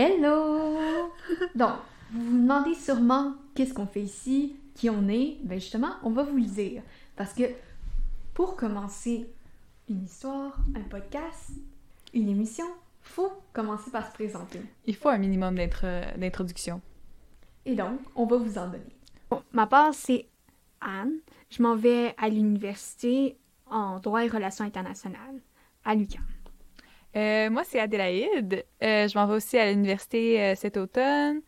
Hello! Donc, vous vous demandez sûrement qu'est-ce qu'on fait ici, qui on est. Ben justement, on va vous le dire. Parce que pour commencer une histoire, un podcast, une émission, faut commencer par se présenter. Il faut un minimum d'intro- d'introduction. Et donc, on va vous en donner. Bon, ma part, c'est Anne. Je m'en vais à l'université en droit et relations internationales à l'UQAM. Euh, moi, c'est Adélaïde. Euh, je m'en vais aussi à l'université euh, cet automne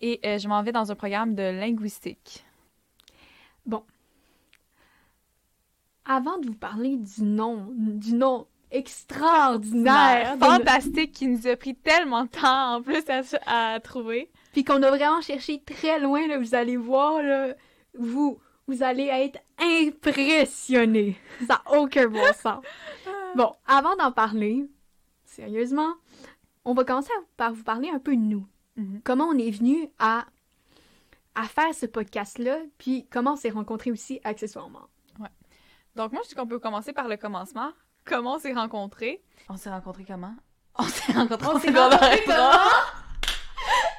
et je m'en vais dans un programme de linguistique. Avant de vous parler du nom, du nom extraordinaire, fantastique qui nous a pris tellement de temps en plus à, à trouver. puis qu'on a vraiment cherché très loin, là, vous allez voir, là, vous, vous allez être impressionnés. Ça n'a aucun bon sens. Bon, avant d'en parler, sérieusement, on va commencer par vous parler un peu de nous. Mhm. Comment on est venu à, à faire ce podcast-là, puis comment on s'est rencontrés aussi accessoirement? Donc, moi, je dis qu'on peut commencer par le commencement. Comment on s'est rencontrés? On s'est rencontrés comment? On s'est rencontrés On en s'est rencontrés comment?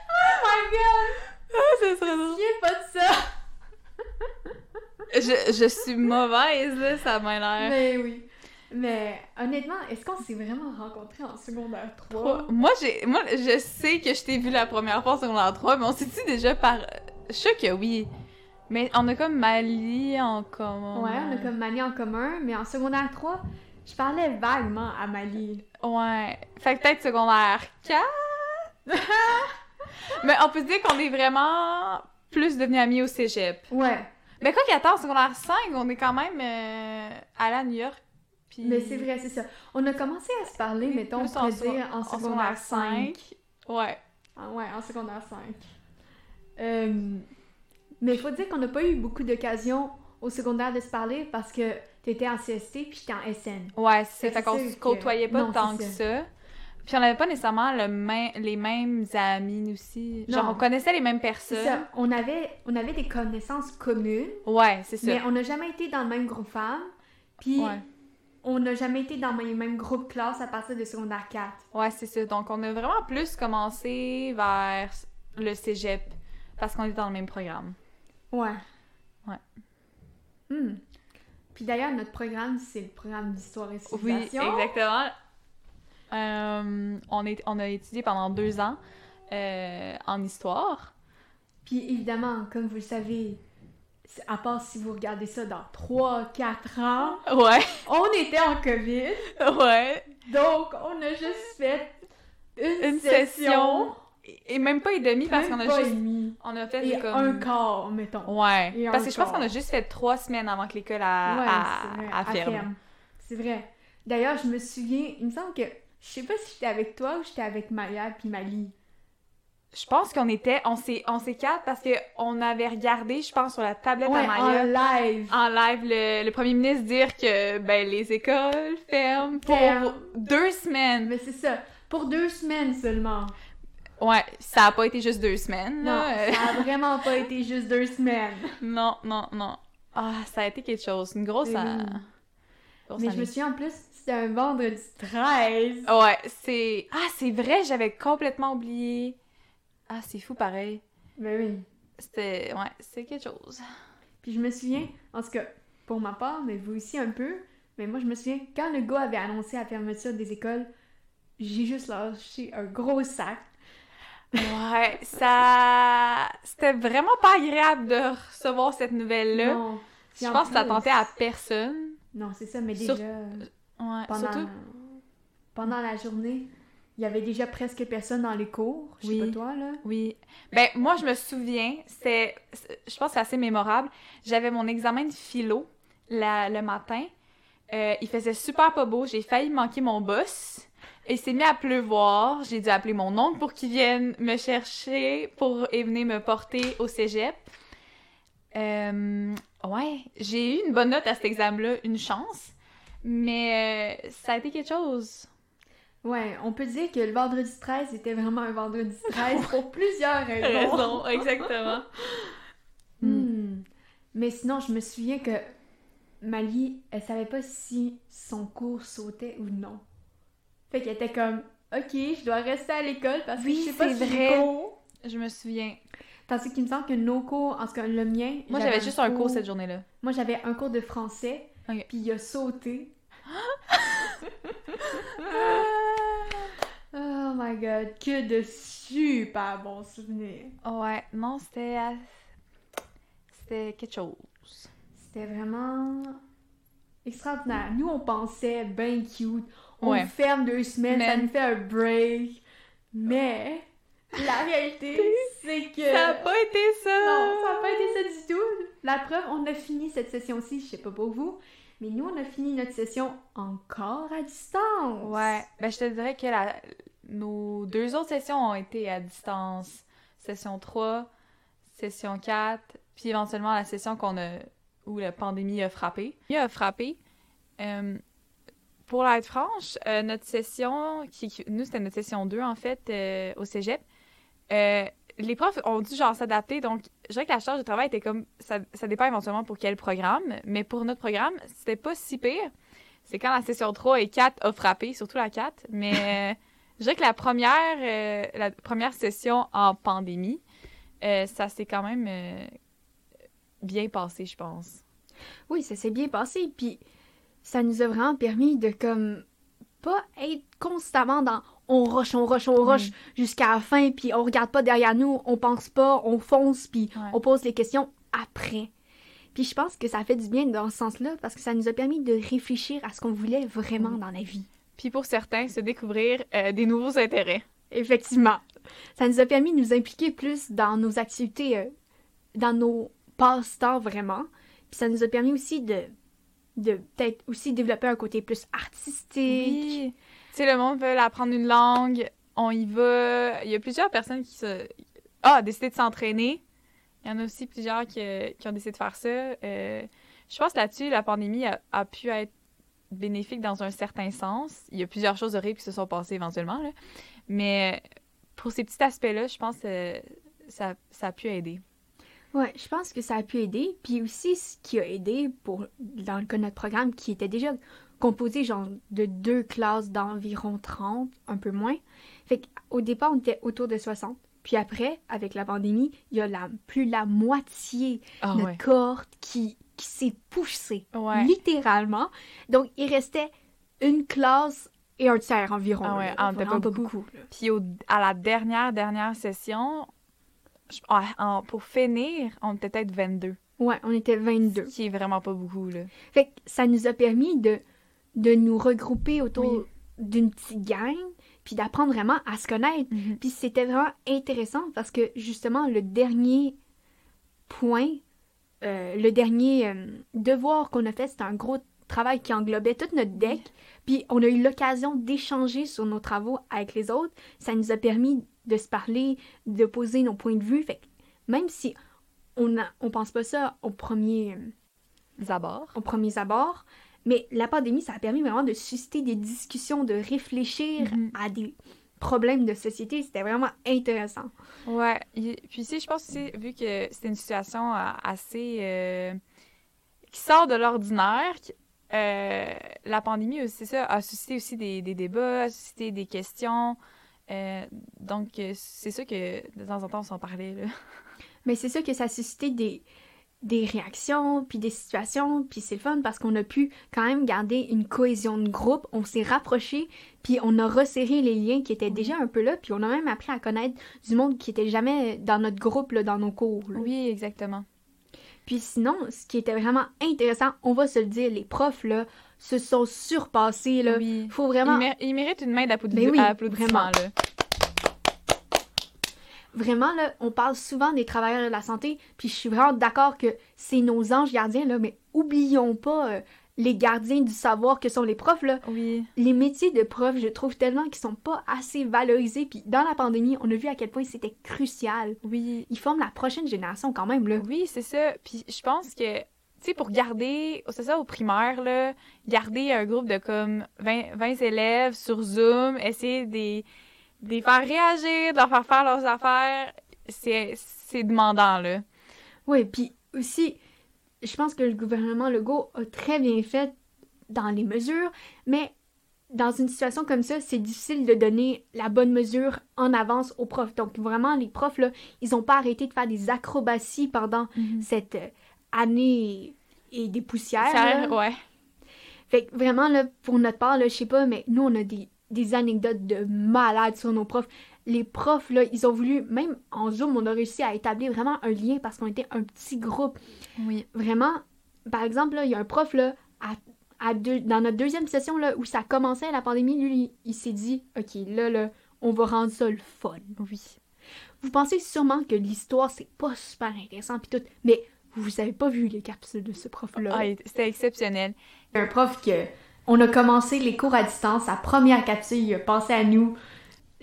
Oh my god! Ah, serait drôle. Souviens pas de ça! Je, je suis mauvaise, là, ça m'a l'air. Mais oui. Mais honnêtement, est-ce qu'on s'est vraiment rencontrés en secondaire 3? Moi, j'ai, moi, je sais que je t'ai vu la première fois en secondaire 3, mais on s'est dit déjà par. Je sûre que oui. Mais on a comme Mali en commun. Ouais, on a comme Mali en commun, mais en secondaire 3, je parlais vaguement à Mali. Ouais. Fait que peut-être secondaire 4. mais on peut se dire qu'on est vraiment plus devenus amis au cégep. Ouais, Mais quoi qu'attends, en secondaire 5, on est quand même euh, à New York. Puis... mais c'est vrai, c'est ça. On a commencé à se parler, mettons, on pourrait dire en secondaire 5. Ouais. Ah ouais, en secondaire 5. Euh, mais il faut dire qu'on n'a pas eu beaucoup d'occasions au secondaire de se parler parce que t'étais en CST puis j'étais en SN. Ouais, c'est Fait que qu'on se que- côtoyait pas non, tant que ça. Puis on avait pas nécessairement le main- les mêmes amis aussi. Genre Non. on connaissait les mêmes personnes. ça, on avait, on avait des connaissances communes, Ouais, c'est ça. mais on n'a jamais été dans le même groupe femmes. Puis Ouais. On n'a jamais été dans le même groupe classe à partir de secondaire 4. Ouais, c'est ça. Donc on a vraiment plus commencé vers le cégep parce qu'on est dans le même programme. Ouais. Ouais. Hmm. Puis d'ailleurs, notre programme, c'est le programme d'histoire et Oui, civilisation. exactement. Euh, on, est, on a étudié pendant deux ans euh, en histoire. Puis évidemment, comme vous le savez, à part si vous regardez ça dans 3-4 ans, Ouais, on était en COVID. ouais. Donc, on a juste fait une, Une session. session. Et même pas et demi parce qu'on a juste. demi. On a fait Et comme. un quart, mettons. Ouais. Et Parce que je pense qu'on a juste fait trois semaines avant que l'école à, Ouais, vrai, ferme. ferme. C'est vrai. D'ailleurs, je me souviens, il me semble que, je sais pas si j'étais avec toi ou j'étais avec Maya puis Mali. Je pense qu'on était, on s'est, on s'est quatre parce que on avait regardé, je pense, sur la tablette Ouais, à Maya, en live. en live, le, le premier ministre dire que ben les écoles ferment pour deux semaines. Mais c'est ça, pour deux semaines seulement. Ouais, ça a pas été juste deux semaines. Non, là. Ça a vraiment pas été juste deux semaines. non, non, non. Ah, ça a été quelque chose, une grosse. Oui. euh, grosse Mais je me souviens en plus, c'était un vendredi 13. Ouais, c'est. Ah, c'est vrai, j'avais complètement oublié. Ah, c'est fou pareil. Ben oui. C'était. Ouais, c'est quelque chose. Puis je me souviens, en tout cas, pour ma part, mais vous aussi un peu, mais moi je me souviens, quand le gars avait annoncé la fermeture des écoles, j'ai juste lâché un gros sac. Ouais, ça. C'était vraiment pas agréable de recevoir cette nouvelle-là. Non. Je pense que ça tentait à personne. Non, c'est ça, mais Sur- déjà, Ouais, pendant, surtout. pendant la journée, il y avait déjà presque personne dans les cours. Je sais Oui. pas toi, là. Oui. Ben, moi, je me souviens, c'est. Je pense que c'est assez mémorable. J'avais mon examen de philo la- le matin. Euh, il faisait super pas beau. J'ai failli manquer mon boss. Et il s'est mis à pleuvoir. J'ai dû appeler mon oncle pour qu'il vienne me chercher pour et venir me porter au cégep. Euh, ouais, j'ai eu une bonne note à cet examen-là, une chance. Mais euh, ça a été quelque chose. Ouais, on peut dire que le vendredi 13 était vraiment un vendredi 13 pour plusieurs raisons. Raison, exactement. Hmm. Mais sinon, je me souviens que Mali, elle savait pas si son cours sautait ou non. Fait qu'elle était comme, ok, je dois rester à l'école parce que Oui, je sais pas c'est si vrai. cours. Je me souviens. Tandis qu'il me semble que nos cours, en tout cas le mien. Moi, j'avais juste un cours cette journée-là. Moi, j'avais un cours de français, puis il a sauté. Oh my god, que de super bons souvenirs. Ouais, non, c'était. C'était quelque chose. C'était vraiment extraordinaire. Nous, on pensait ben cute. On Ouais. ferme deux semaines, ça Mais- nous fait un break. Mais la réalité, c'est que. Ça a pas été ça! Non, ça n'a pas été ça du tout. La preuve, on a fini cette session-ci, je sais pas pour vous, mais nous, on a fini notre session encore à distance. Ouais, ben je te dirais que la... nos deux autres sessions ont été à distance. Session 3, session 4, puis éventuellement la session qu'on a où la pandémie a frappé. Il a frappé. Euh, pour être franche, euh, notre session, qui, nous c'était notre session 2 en fait euh, au cégep, les profs ont dû genre s'adapter, donc je dirais que la charge de travail était comme, ça, ça dépend éventuellement pour quel programme, mais pour notre programme, c'était pas si pire. C'est quand la session 3 et 4 a frappé, surtout la 4, mais je dirais que la première, euh, la première session en pandémie, euh, ça s'est quand même euh, bien passé, je pense. Oui, ça s'est bien passé, puis ça nous a vraiment permis de comme pas être constamment dans on rush, on rush, on rush jusqu'à la fin, puis on regarde pas derrière nous, on pense pas, on fonce, puis Ouais. on pose les questions après. Puis je pense que ça fait du bien dans ce sens-là parce que ça nous a permis de réfléchir à ce qu'on voulait vraiment Mm. dans la vie. Puis pour certains, se découvrir euh, des nouveaux intérêts. Effectivement. Ça nous a permis de nous impliquer plus dans nos activités, euh, dans nos passe-temps vraiment. Puis ça nous a permis aussi de, de peut-être aussi développer un côté plus artistique. Oui. Tu sais, le monde veut apprendre une langue, on y va. Il y a plusieurs personnes qui se... ah, décidé de s'entraîner. Il y en a aussi plusieurs qui, qui ont décidé de faire ça. Euh, je pense là-dessus, la pandémie a, a pu être bénéfique dans un certain sens. Il y a plusieurs choses horribles qui se sont passées éventuellement, là. mais pour ces petits aspects-là, je pense que ça, ça a pu aider. Ouais, je pense que ça a pu aider. Puis aussi, ce qui a aidé pour, dans le cas de notre programme, qui était déjà composé genre de deux classes d'environ 30, un peu moins. Fait qu'au départ, on était autour de 60. Puis après, avec la pandémie, il y a la, plus la moitié Ah de notre cohorte qui, qui s'est poussée, Ouais. littéralement. Donc, il restait une classe et un tiers environ. Ah ouais, là. on était Vraiment pas beaucoup. Puis au- à la dernière, dernière session, je- ah, en- pour finir, on était peut-être 22. Ouais, on était 22. Ce qui est vraiment pas beaucoup, là. Fait que ça nous a permis de, de nous regrouper autour Oui. d'une petite gang, puis d'apprendre vraiment à se connaître. Puis c'était vraiment intéressant parce que justement, le dernier point, euh, le dernier euh, devoir qu'on a fait, c'était un gros travail qui englobait tout notre deck. Puis on a eu l'occasion d'échanger sur nos travaux avec les autres. Ça nous a permis de se parler, de poser nos points de vue. Fait que même si on on pense pas ça au premier, euh, Zabord. au premier abord, mais la pandémie, ça a permis vraiment de susciter des discussions, de réfléchir Mhm. à des problèmes de société. C'était vraiment intéressant. Ouais. Puis ici, je pense aussi, vu que c'est une situation euh, assez... euh, qui sort de l'ordinaire, euh, la pandémie, aussi, c'est ça, a suscité aussi des, des débats, a suscité des questions. Euh, donc, c'est ça que de temps en temps, on s'en parlait, là. Mais c'est sûr que ça a suscité des, des réactions, puis des situations, puis c'est le fun parce qu'on a pu quand même garder une cohésion de groupe. On s'est rapprochés, puis on a resserré les liens qui étaient déjà un peu là, puis on a même appris à connaître du monde qui était jamais dans notre groupe, là, dans nos cours. là. Oui, exactement. Puis sinon, ce qui était vraiment intéressant, on va se le dire, les profs, là, se sont surpassés, là. Oui. Faut vraiment... mér- il mérite une main d'applaudi- Ben oui, là. Vraiment, là, on parle souvent des travailleurs de la santé, puis je suis vraiment d'accord que c'est nos anges gardiens, là, mais oublions pas euh, les gardiens du savoir que sont les profs, là. Oui. Les métiers de prof, je trouve tellement qu'ils sont pas assez valorisés, puis dans la pandémie, on a vu à quel point c'était crucial. Oui. Ils forment la prochaine génération quand même, là. Oui, c'est ça. Puis je pense que, tu sais, pour garder, c'est ça au primaire, là, garder un groupe de comme 20, 20 élèves sur Zoom, essayer de les, de les faire réagir, de leur faire faire leurs affaires, c'est c'est demandant, là. Oui, puis aussi, je pense que le gouvernement Legault a très bien fait dans les mesures, mais dans une situation comme ça, c'est difficile de donner la bonne mesure en avance aux profs. Donc, vraiment, les profs, là, ils n'ont pas arrêté de faire des acrobaties pendant Mhm. cette euh, année et des poussières. Ça, ouais. Fait que vraiment, là, pour notre part, là, je sais pas, mais nous, on a des, des anecdotes de malades sur nos profs. Les profs, là, ils ont voulu, même en Zoom, on a réussi à établir vraiment un lien parce qu'on était un petit groupe. Oui. Vraiment, par exemple, là, il y a un prof, là, à, à deux- dans notre deuxième session, là, où ça commençait la pandémie, lui, il, il s'est dit, OK, là, là, on va rendre ça le fun. Oui. Vous pensez sûrement que l'histoire, c'est pas super intéressant pis tout, mais vous avez pas vu les capsules de ce prof-là. Ah, c'était exceptionnel. Il y a un prof que on a commencé les cours à distance, sa première capsule, il a pensé à nous.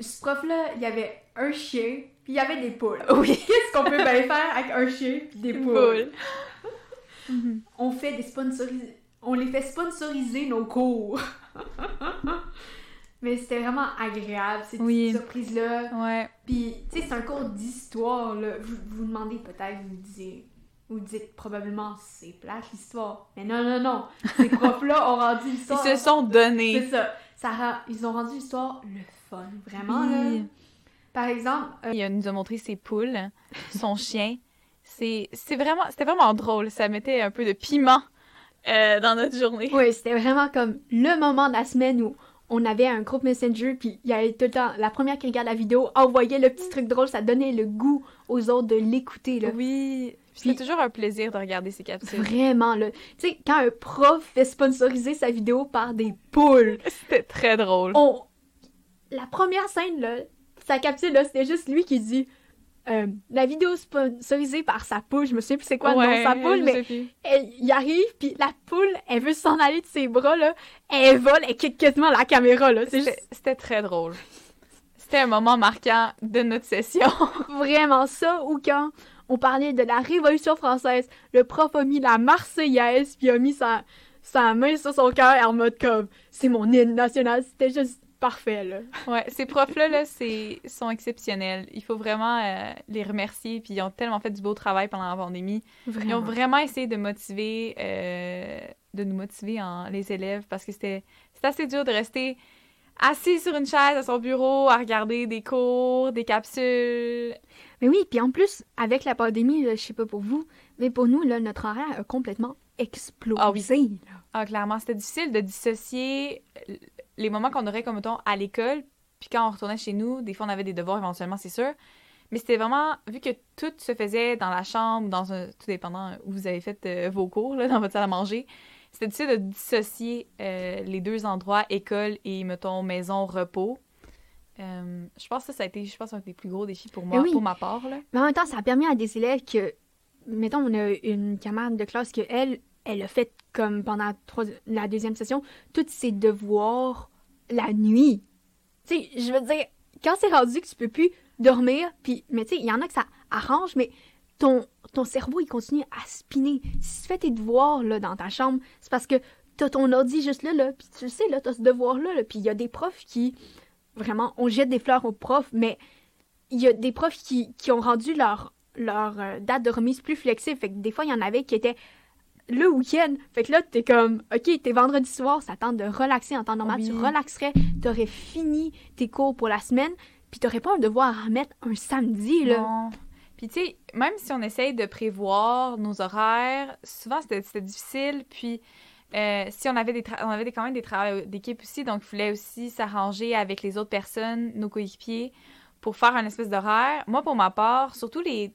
Ce prof-là, il y avait un chien, puis il y avait des poules. Oui. Qu'est-ce qu'on peut bien faire avec un chien puis des poules? Boule. On fait des sponsoris... On les fait sponsoriser nos cours. Mais c'était vraiment agréable, ces Oui. petites surprises-là. Ouais. Puis, tu sais, c'est un cours d'histoire, là. Vous vous demandez peut-être, vous disiez, vous dites probablement, c'est plate l'histoire. Mais non, non, non. Ces profs-là ont rendu Ils l'histoire. se sont donnés. C'est ça. ça rend- Ils ont rendu l'histoire le fun. Vraiment, Oui. là. Par exemple, euh, Il nous a montré ses poules, son chien. C'est vraiment, c'était vraiment drôle. Ça mettait un peu de piment euh, dans notre journée. oui, c'était vraiment comme le moment de la semaine où on avait un groupe Messenger, puis il y avait tout le temps, la première qui regarde la vidéo envoyait le petit truc drôle, ça donnait le goût aux autres de l'écouter, là. Oui. C'était toujours un plaisir de regarder ces capsules. Vraiment, là. Tu sais, quand un prof fait sponsoriser sa vidéo par des poules, C'était très drôle. on... La première scène, là, sa capsule, là, c'était juste lui qui dit euh, la vidéo sponsorisée par sa poule, je me souviens plus c'est quoi le nom de sa poule, mais elle, il arrive, puis la poule, elle veut s'en aller de ses bras, là, elle vole, elle quitte quasiment la caméra, là. C'est C'était juste c'était très drôle. C'était un moment marquant de notre session. vraiment ça, ou quand on parlait de la Révolution française, le prof a mis la Marseillaise, puis a mis sa, sa main sur son cœur en mode comme c'est mon hymne national, c'était juste parfait, là. Ouais, ces profs-là, là, c'est, sont exceptionnels. Il faut vraiment euh, les remercier. Puis ils ont tellement fait du beau travail pendant la pandémie. Ils ont Vraiment. essayé de motiver, euh, de nous motiver en, les élèves parce que c'était, c'était assez dur de rester assis sur une chaise à son bureau à regarder des cours, des capsules. Mais oui, puis en plus, avec la pandémie, je sais pas pour vous, mais pour nous, là, notre horaire a complètement explosé. Ah oui. Ah, clairement, c'était difficile de dissocier les moments qu'on aurait, comme mettons, à l'école, puis quand on retournait chez nous, des fois on avait des devoirs éventuellement, c'est sûr. Mais c'était vraiment, vu que tout se faisait dans la chambre, dans un, tout dépendant où vous avez fait euh, vos cours, là, dans votre salle à manger, c'était difficile de dissocier euh, les deux endroits, école et, mettons, maison, repos. Euh, je pense que ça, ça a été, je pense, un des plus gros défis pour moi, Mais oui. pour ma part, là. Mais en même temps, ça a permis à des élèves que, mettons, on a une camarade de classe que elle, elle a fait comme pendant la, trois- la deuxième session, tous ses devoirs la nuit. Tu sais, je veux dire, quand c'est rendu que tu peux plus dormir, puis, mais tu sais, il y en a que ça arrange, mais ton, ton cerveau, il continue à spinner. Si tu fais tes devoirs, là, dans ta chambre, c'est parce que t'as ton ordi juste là, là, puis tu le sais, là, t'as ce devoir-là, là, puis il y a des profs qui, vraiment, on jette des fleurs aux profs, mais il y a des profs qui, qui ont rendu leur, leur euh, date de remise plus flexible. Fait que des fois, il y en avait qui étaient le week-end. Fait que là, t'es comme, OK, t'es vendredi soir, ça tente de relaxer en temps normal. Oui. Tu relaxerais, t'aurais fini tes cours pour la semaine, puis t'aurais pas un devoir à remettre un samedi, là. Non. Puis tu sais, même si on essaye de prévoir nos horaires, souvent c'était difficile. Puis euh, si on avait des on avait quand même des travaux d'équipe aussi, donc il fallait aussi s'arranger avec les autres personnes, nos coéquipiers, pour faire un espèce d'horaire. Moi, pour ma part, surtout les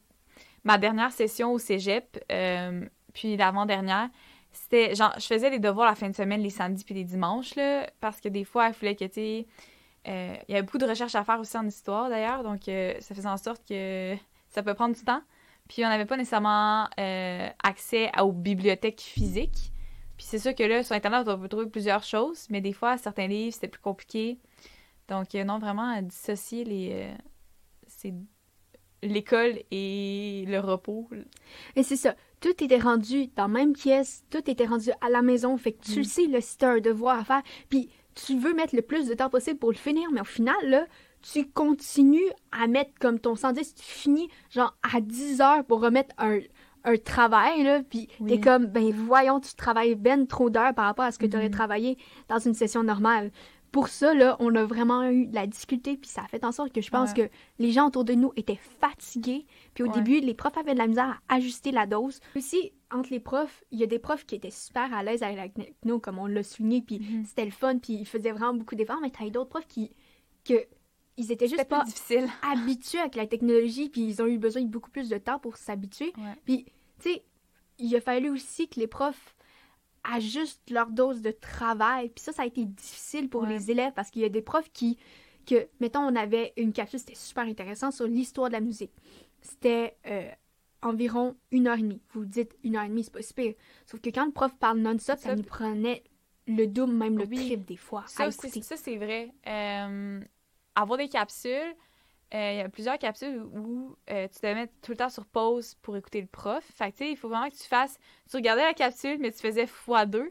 ma dernière session au cégep, euh, puis l'avant-dernière, c'était genre je faisais les devoirs la fin de semaine, les samedis puis les dimanches là, parce que des fois il fallait que tu euh, il y avait beaucoup de recherches à faire aussi en histoire d'ailleurs, donc ça faisait en sorte que ça peut prendre du temps. Puis on n'avait pas nécessairement euh, accès à- aux bibliothèques physiques. Puis c'est sûr que là, sur Internet, on peut trouver plusieurs choses, mais des fois, certains livres, c'était plus compliqué. Donc, euh, non, vraiment, euh, dissocier les, euh, c'est l'école et le repos. Et c'est ça. Tout était rendu dans la même pièce, tout était rendu à la maison. Fait que tu Mm. le sais, là, si t'as un devoir à faire, puis tu veux mettre le plus de temps possible pour le finir, mais au final, là, tu continues à mettre comme ton 110, tu finis genre à 10 heures pour remettre un, un travail, là, puis Oui. t'es comme, ben voyons, tu travailles ben trop d'heures par rapport à ce que tu aurais Mhm. travaillé dans une session normale. pour ça, là, on a vraiment eu de la difficulté, puis ça a fait en sorte que je pense que les gens autour de nous étaient fatigués. Puis au Ouais. début, les profs avaient de la misère à ajuster la dose. Aussi, entre les profs, il y a des profs qui étaient super à l'aise avec la techno, comme on l'a souligné, puis Mhm. c'était le fun, puis ils faisaient vraiment beaucoup d'efforts, mais t'as d'autres profs qui, que, ils étaient juste pas difficile. habitués avec la technologie, puis ils ont eu besoin de beaucoup plus de temps pour s'habituer. Ouais. Puis, tu sais, il a fallu aussi que les profs ajustent leur dose de travail. Puis ça, ça a été difficile pour Ouais. les élèves parce qu'il y a des profs qui, que, mettons, on avait une capsule, c'était super intéressant sur l'histoire de la musique. C'était euh, environ une heure et demie. Vous vous dites une heure et demie, c'est pas super. Sauf que quand le prof parle non-stop, ça nous prenait le double, même le Oui. triple des fois ça, c'est vrai. Euh, avoir des capsules, euh, il y a plusieurs capsules où euh, tu te mets tout le temps sur pause pour écouter le prof. Fait que, tu sais, il faut vraiment que tu fasses... Tu regardais la capsule, mais tu faisais x2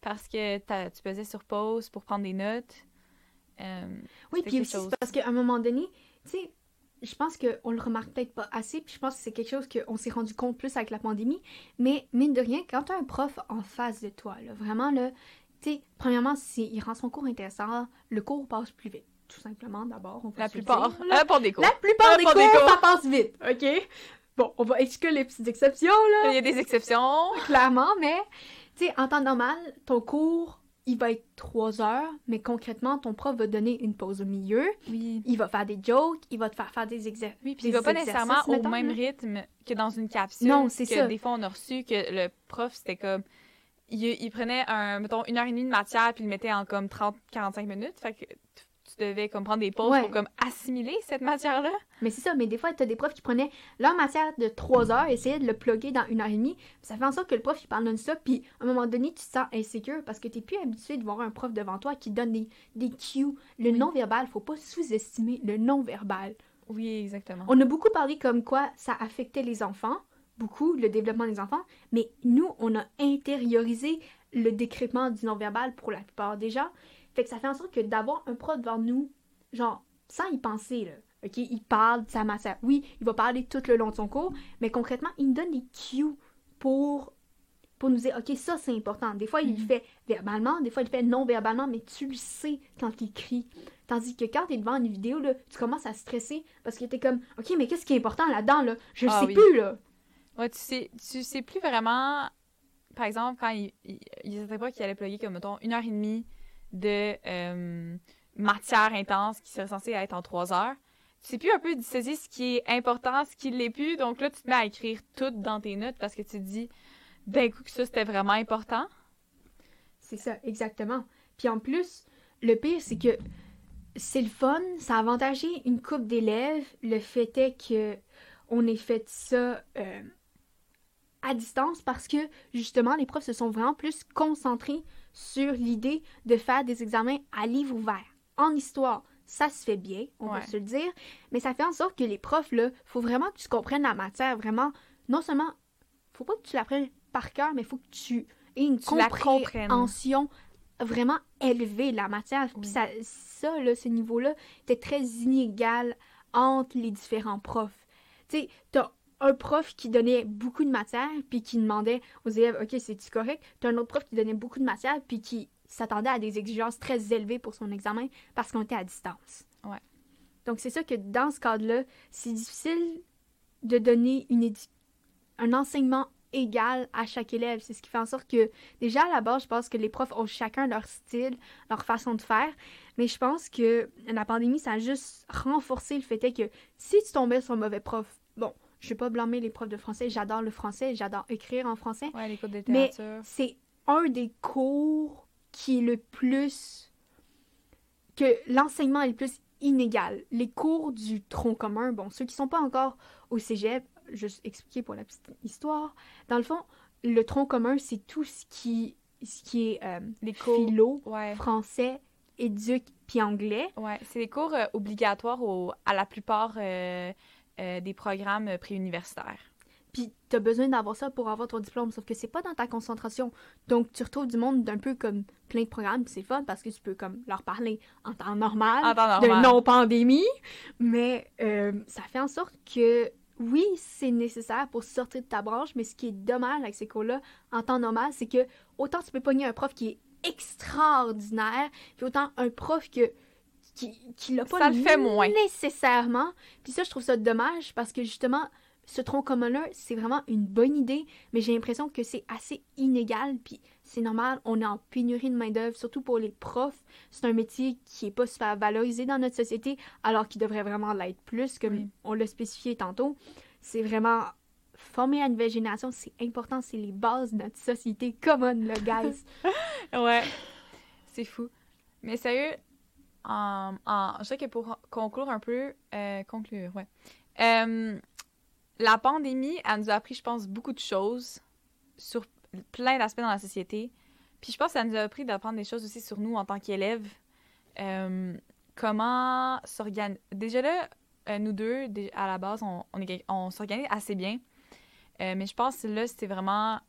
parce que tu faisais sur pause pour prendre des notes. Euh, Oui, puis aussi, parce qu'à un moment donné, tu sais, je pense qu'on le remarque peut-être pas assez, puis je pense que c'est quelque chose qu'on s'est rendu compte plus avec la pandémie, mais mine de rien, quand tu as un prof en face de toi, là, vraiment, là, tu sais, premièrement, c'est- il rend son cours intéressant, le cours passe plus vite, tout simplement, d'abord. on va la plupart. dire, là. Ah, pour des cours. La plupart La des plupart cours, des cours. ça passe vite, OK? Bon, on va exclure les petites exceptions, là Il y a des exceptions. clairement, mais tu sais, en temps normal, ton cours, il va être trois heures, mais concrètement, ton prof va donner une pause au milieu, Oui. il va faire des jokes, il va te faire faire des exercices. Oui, puis il va pas nécessairement au même rythme que dans une capsule. Non, c'est ça. Des fois, on a reçu que le prof, c'était comme. Il, il prenait, un, mettons, une heure et demie de matière, puis il le mettait en comme 30-45 minutes. Fait que tu- devais comme prendre des pauses Ouais. pour comme assimiler cette matière-là? Mais c'est ça, mais des fois, tu as des profs qui prenaient leur matière de trois heures, essayaient de le plugger dans une heure et demie. Ça fait en sorte que le prof, il parle non-stop, puis à un moment donné, tu te sens insécure parce que tu plus habitué de voir un prof devant toi qui donne des, des cues. Le Oui. non-verbal, faut pas sous-estimer le non-verbal. Oui, exactement. On a beaucoup parlé comme quoi ça affectait les enfants, beaucoup, le développement des enfants, mais nous, on a intériorisé le décrépement du non-verbal pour la plupart des gens. Fait que ça fait en sorte que d'avoir un prof devant nous, genre, sans y penser, là, OK, il parle de sa matière. Oui, il va parler tout le long de son cours, mais concrètement, il nous donne des cues pour, pour nous dire, OK, ça, c'est important. Des fois, il le Mhm. fait verbalement, des fois, il le fait non-verbalement, mais tu le sais quand il crie. Tandis que quand t'es devant une vidéo, là, tu commences à stresser parce que t'es comme, OK, mais qu'est-ce qui est important là-dedans, là? Je le Ah sais oui. plus, là. Ouais, tu sais, tu sais plus vraiment. Par exemple, quand il, il, il y a pas qui allait plugger comme, mettons, une heure et demie de euh, matière intense qui serait censée être en trois heures. Tu sais plus un peu dissocier ce qui est important, ce qui l'est plus. Donc là, tu te mets à écrire tout dans tes notes parce que tu te dis d'un coup que ça, c'était vraiment important. C'est ça, exactement. Puis en plus, le pire, c'est que c'est le fun, ça a avantagé une coupe d'élèves. Le fait est que on ait fait ça euh, à distance parce que justement, les profs se sont vraiment plus concentrés sur l'idée de faire des examens à livre ouvert. En histoire, ça se fait bien, on va se le dire, mais ça fait en sorte que les profs, là, faut vraiment que tu comprennes la matière, vraiment. Non seulement, faut pas que tu l'apprennes par cœur, mais faut que tu aies une Tu compréhension vraiment élevée de la matière. Puis Oui. ça, ça, là, ce niveau-là, était très inégal entre les différents profs. Tu sais, t'as un prof qui donnait beaucoup de matière, puis qui demandait aux élèves, OK, c'est-tu correct? T'as un autre prof qui donnait beaucoup de matière, puis qui s'attendait à des exigences très élevées pour son examen parce qu'on était à distance. Ouais. Donc, c'est ça que dans ce cadre-là, c'est difficile de donner une un enseignement égal à chaque élève. C'est ce qui fait en sorte que, déjà à la base, je pense que les profs ont chacun leur style, leur façon de faire. Mais je pense que la pandémie, ça a juste renforcé le fait que si tu tombais sur un mauvais prof, bon, je vais pas blâmer les profs de français, j'adore le français, j'adore écrire en français, Ouais, les cours de Mais- littérature. c'est un des cours qui est le plus. que l'enseignement est le plus inégal. Les cours du tronc commun, bon, ceux qui sont pas encore au cégep, juste expliquer pour la petite histoire. Dans le fond, le tronc commun, c'est tout ce qui, ce qui est euh, Les cours. philo, Ouais. français, éduc, puis anglais. Ouais, c'est des cours euh, obligatoires au- à la plupart euh, euh, des programmes préuniversitaires. Puis t'as besoin d'avoir ça pour avoir ton diplôme, sauf que c'est pas dans ta concentration. Donc tu retrouves du monde d'un peu comme plein de programmes, c'est fun parce que tu peux comme leur parler en temps normal, En temps de non-pandémie, mais euh, ça fait en sorte que oui, c'est nécessaire pour sortir de ta branche, mais ce qui est dommage avec ces cours-là en temps normal, c'est que autant tu peux pogner un prof qui est extraordinaire, puis autant un prof que qui, qui l'a pas Ça le fait moins. nécessairement. Puis ça, je trouve ça dommage parce que justement, ce tronc commun-là, c'est vraiment une bonne idée, mais j'ai l'impression que c'est assez inégal, puis c'est normal, on est en pénurie de main-d'œuvre, surtout pour les profs. C'est un métier qui est pas super valorisé dans notre société, alors qu'il devrait vraiment l'être plus, comme Oui. on l'a spécifié tantôt. C'est vraiment former la nouvelle génération, c'est important, c'est les bases de notre société. Come on, là, guys. Ouais. C'est fou. Mais sérieux, je dirais que pour conclure un peu, euh, conclure, ouais. Euh, la pandémie, elle nous a appris, je pense, beaucoup de choses sur plein d'aspects dans la société. Puis je pense que ça nous a appris d'apprendre des choses aussi sur nous en tant qu'élèves. Euh, comment s'organiser. Déjà là, nous deux, à la base, on, on, on s'organise assez bien. Mais je pense que là, c'était vraiment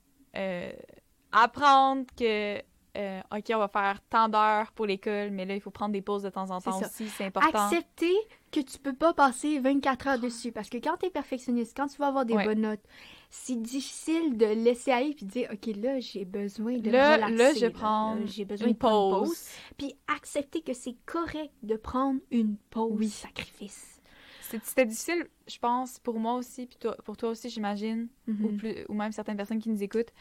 apprendre que, euh, OK, on va faire tant d'heures pour l'école, mais là, il faut prendre des pauses de temps en temps aussi, c'est important. Accepter que tu peux pas passer 24 heures dessus. Parce que quand tu es perfectionniste, quand tu vas avoir des Ouais. bonnes notes, c'est difficile de laisser aller puis de dire OK, là, j'ai besoin de Là- relaxer. là, je j'ai besoin Une de prendre une pause. Puis accepter que c'est correct de prendre une pause. Oui. Sacrifice. C'était difficile, je pense, pour moi aussi, puis toi- pour toi aussi, j'imagine, ou, Mhm. ou même certaines personnes qui nous écoutent,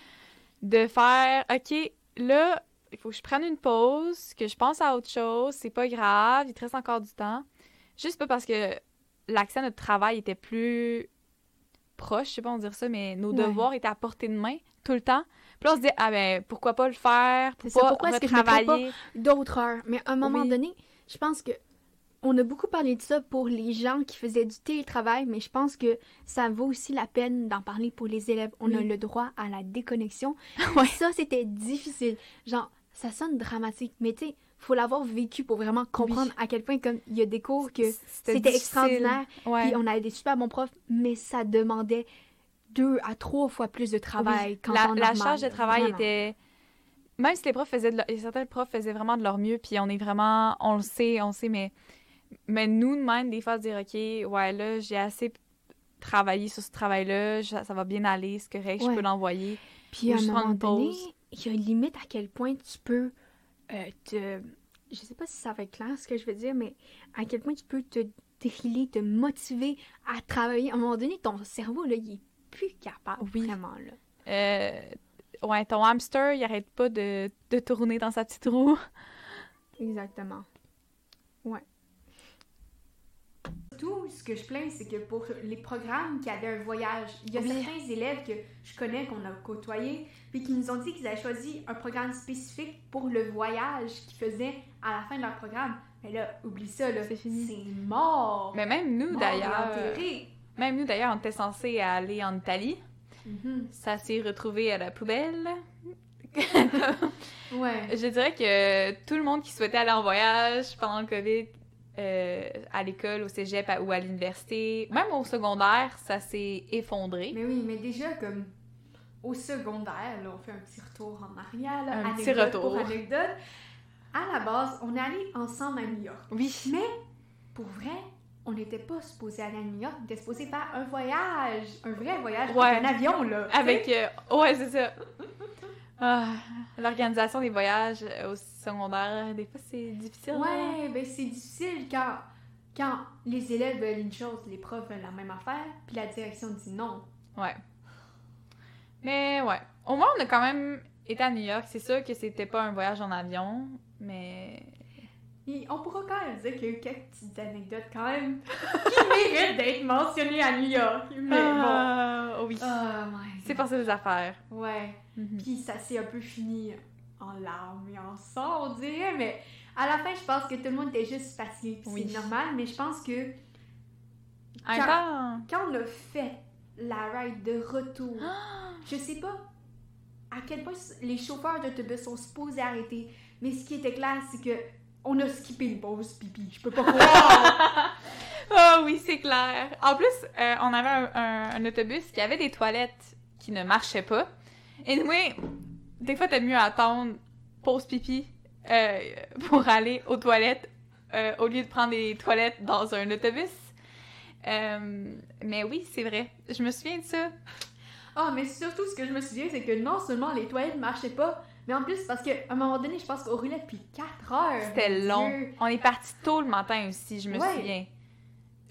de faire, OK, là, il faut que je prenne une pause, que je pense à autre chose, c'est pas grave, il te reste encore du temps. Juste pas parce que l'accès à notre travail était plus proche, je sais pas on dire ça, mais nos Ouais. devoirs étaient à portée de main tout le temps. Puis là, on se dit, ah ben, pourquoi pas le faire? Pourquoi, pourquoi est-ce que je? D'autres heures? Mais à un moment Oui. donné, je pense que on a beaucoup parlé de ça pour les gens qui faisaient du télétravail, mais je pense que ça vaut aussi la peine d'en parler pour les élèves. On a le droit à la déconnexion. Ouais. Ça, c'était difficile. Genre, ça sonne dramatique, mais tu sais, faut l'avoir vécu pour vraiment comprendre à quel point comme il y a des cours que c'était extraordinaire, Ouais. puis on avait des super bons profs, mais ça demandait deux à trois fois plus de travail Oui. la, la charge de travail vraiment. était même si les profs faisaient de leur- certains profs faisaient vraiment de leur mieux puis on est vraiment on le sait on le sait mais mais nous de même des fois se dire ok ouais là j'ai assez travaillé sur ce travail là ça va bien aller c'est correct je Ouais. peux l'envoyer Puis à un moment donné, il y a une limite à quel point tu peux euh, te... Je sais pas si ça va être clair ce que je veux dire, mais à quel point tu peux te driller, te motiver à travailler. À un moment donné, ton cerveau, là, il est plus capable, Oui. vraiment, là. Euh, ouais ton hamster il arrête pas de, de tourner dans sa petite roue Exactement. Ouais. Tout ce que je plains, c'est que pour les programmes qui avaient un voyage, il y a Oui. certains élèves que je connais, qu'on a côtoyés, puis qui nous ont dit qu'ils avaient choisi un programme spécifique pour le voyage qu'ils faisaient à la fin de leur programme. Mais là, oublie ça, là. C'est fini. C'est mort. mais même nous d'ailleurs même nous d'ailleurs on était censé aller en Italie Mhm. ça s'est retrouvé à la poubelle Ouais. Je dirais que tout le monde qui souhaitait aller en voyage pendant le COVID, euh, à l'école, au cégep à- ou à l'université, même au secondaire, ça s'est effondré. Mais oui, mais déjà, comme au secondaire, là, on fait un petit retour en arrière. Là, Un petit retour. Pour anecdote. À la base, on est allé ensemble à New York. Oui. Mais, pour vrai, on n'était pas supposé aller à New York. On était supposé faire un voyage. Un vrai voyage. Ouais. Un avion, là. Avec. euh, ouais, c'est ça. Ah, L'organisation des voyages euh, au secondaire, des fois, c'est difficile. hein? Ouais, ben c'est difficile quand, quand les élèves veulent une chose, les profs veulent la même affaire, puis la direction dit non. Ouais. Mais ouais. Au moins, on a quand même été à New York. C'est sûr que c'était pas un voyage en avion, mais. Et on pourra quand même dire qu'il y a eu quelques petites anecdotes quand même qui méritent d'être mentionnées à New York. Mais bon. Ah, oui. Oh C'est passé des affaires. Ouais. Mhm. Puis ça s'est un peu fini en larmes et en sang, on dirait, mais à la fin, je pense que tout le monde était juste fatigué. Oui. C'est normal, mais je pense que Quand- temps. quand on a fait la ride de retour, je sais pas à quel point les chauffeurs d'autobus sont supposés arrêter, mais ce qui était clair, c'est que on a skippé une pause pipi. Je peux pas croire! Ah oui, c'est clair. En plus, euh, on avait un, un- un autobus qui avait des toilettes qui ne marchaient pas. Et anyway, des fois, t'as mieux attendre pause pipi euh, pour aller aux toilettes euh, au lieu de prendre des toilettes dans un autobus. Mais oui, c'est vrai. Je me souviens de ça. Ah, mais surtout, ce que je me souviens, c'est que non seulement les toilettes marchaient pas, Mais en plus, parce qu'à un moment donné, je pense qu'on roulait depuis 4 heures. C'était long. Dieu. On est parti tôt le matin aussi, je me Ouais. souviens.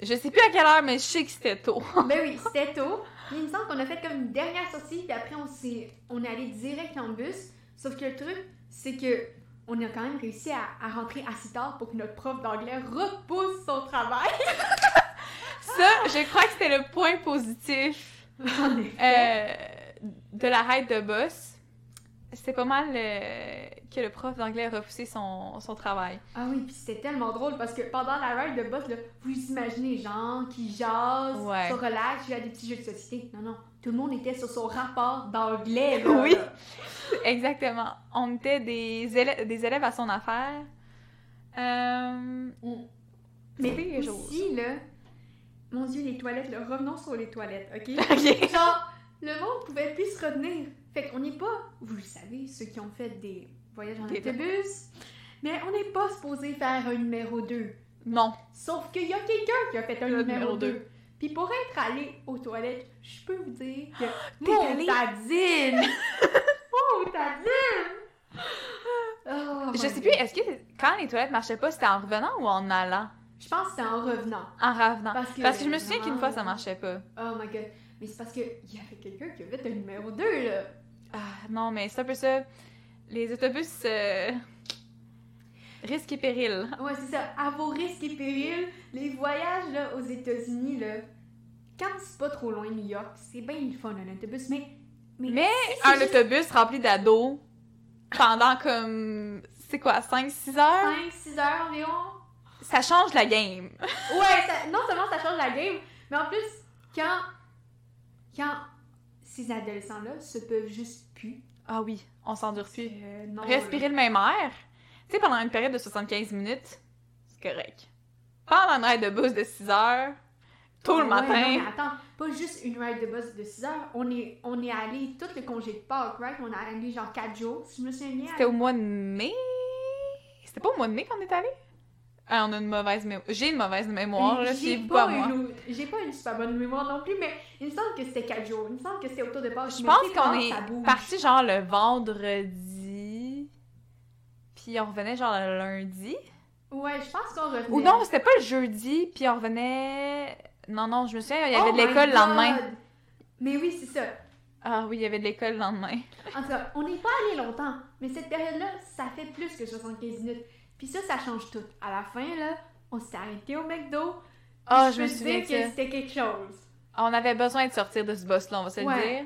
Je sais plus à quelle heure, mais je sais que c'était tôt. Ben oui, c'était tôt. Puis il me semble qu'on a fait comme une dernière sortie, puis après on s'est, on est allé direct en bus. Sauf que le truc, c'est que on a quand même réussi à, à rentrer assez tard pour que notre prof d'anglais repousse son travail. Ça, je crois que c'était le point positif euh, de la ride de boss. C'était pas mal euh, que le prof d'anglais a repoussé son, son travail. Ah oui, puis c'était tellement drôle parce que pendant la ride de bus, là, vous imaginez les gens qui jasent, Ouais. se relaxent, jouent à des petits jeux de société. Non, non, tout le monde était sur son rapport d'anglais. là. Oui. Exactement. On était des élèves, des élèves à son affaire. Euh, Mais quelque chose. aussi, là, mon Dieu, les toilettes, là, revenons sur les toilettes, ok? Ok. Genre, le monde pouvait plus se retenir. Fait qu'on n'est pas, vous le savez, ceux qui ont fait des voyages en Des- autobus, mais on n'est pas supposé faire un numéro 2. Non. Sauf qu'il y a quelqu'un qui a fait un Le numéro numéro 2. Puis pour être allé aux toilettes, je peux vous dire que mon tadine! mon tadine! Oh je sais plus, est-ce que quand les toilettes marchaient pas, c'était en revenant ou en allant? Je pense que c'était en revenant. En revenant. Parce que, Parce que je me souviens qu'une fois, ça marchait pas. Oh my god. Mais c'est parce qu'il y avait quelqu'un qui a fait un numéro 2, là. Ah, non, mais c'est un peu ça. Les autobus, euh, risque et péril. Ouais, c'est ça. À vos risques et périls, les voyages là, aux États-Unis, là, quand c'est pas trop loin New York, c'est bien le fun un autobus, mais. Mais un juste- autobus rempli d'ados pendant comme, c'est quoi, 5-6 heures? 5-6 heures environ. Ça change la game. Ouais, ça- non seulement ça change la game, mais en plus, quand. Quand ces adolescents-là se peuvent juste plus. Ah oui, on s'endure plus. euh, non, Respirer le même air. Tu sais, pendant une période de 75 minutes, c'est correct. Pendant une ride de bus de 6 heures, tôt le Ouais, matin. non, mais attends, pas juste une ride de bus de 6 heures. On est, on est allé tout le congé de Pâques, right? On est allé genre 4 jours, si je me souviens bien. C'était au mois de mai. C'était pas au mois de mai qu'on est allé? Ah, on a une mauvaise mémoire. J'ai une mauvaise mémoire, là, J'ai c'est pas, pas moi. une, j'ai pas une super bonne mémoire non plus, mais il me semble que c'était 4 jours. Il me semble que c'était autour de Pâques. Je pense qu'on est parti genre le vendredi. Puis on revenait genre le lundi. Ouais, je pense qu'on revenait. Ou non, c'était pas le jeudi, puis on revenait. Non, non, je me souviens, il y avait Oh de my l'école le lendemain. Mais oui, c'est ça. Ah oui, il y avait de l'école le lendemain. En tout cas, on n'est pas allé longtemps, mais cette période-là, ça fait plus que 75 minutes. Puis ça, ça change tout. À la fin, là, on s'est arrêté au McDo. Ah, je me souviens dire que c'était quelque chose. On avait besoin de sortir de ce boss-là, on va se le dire.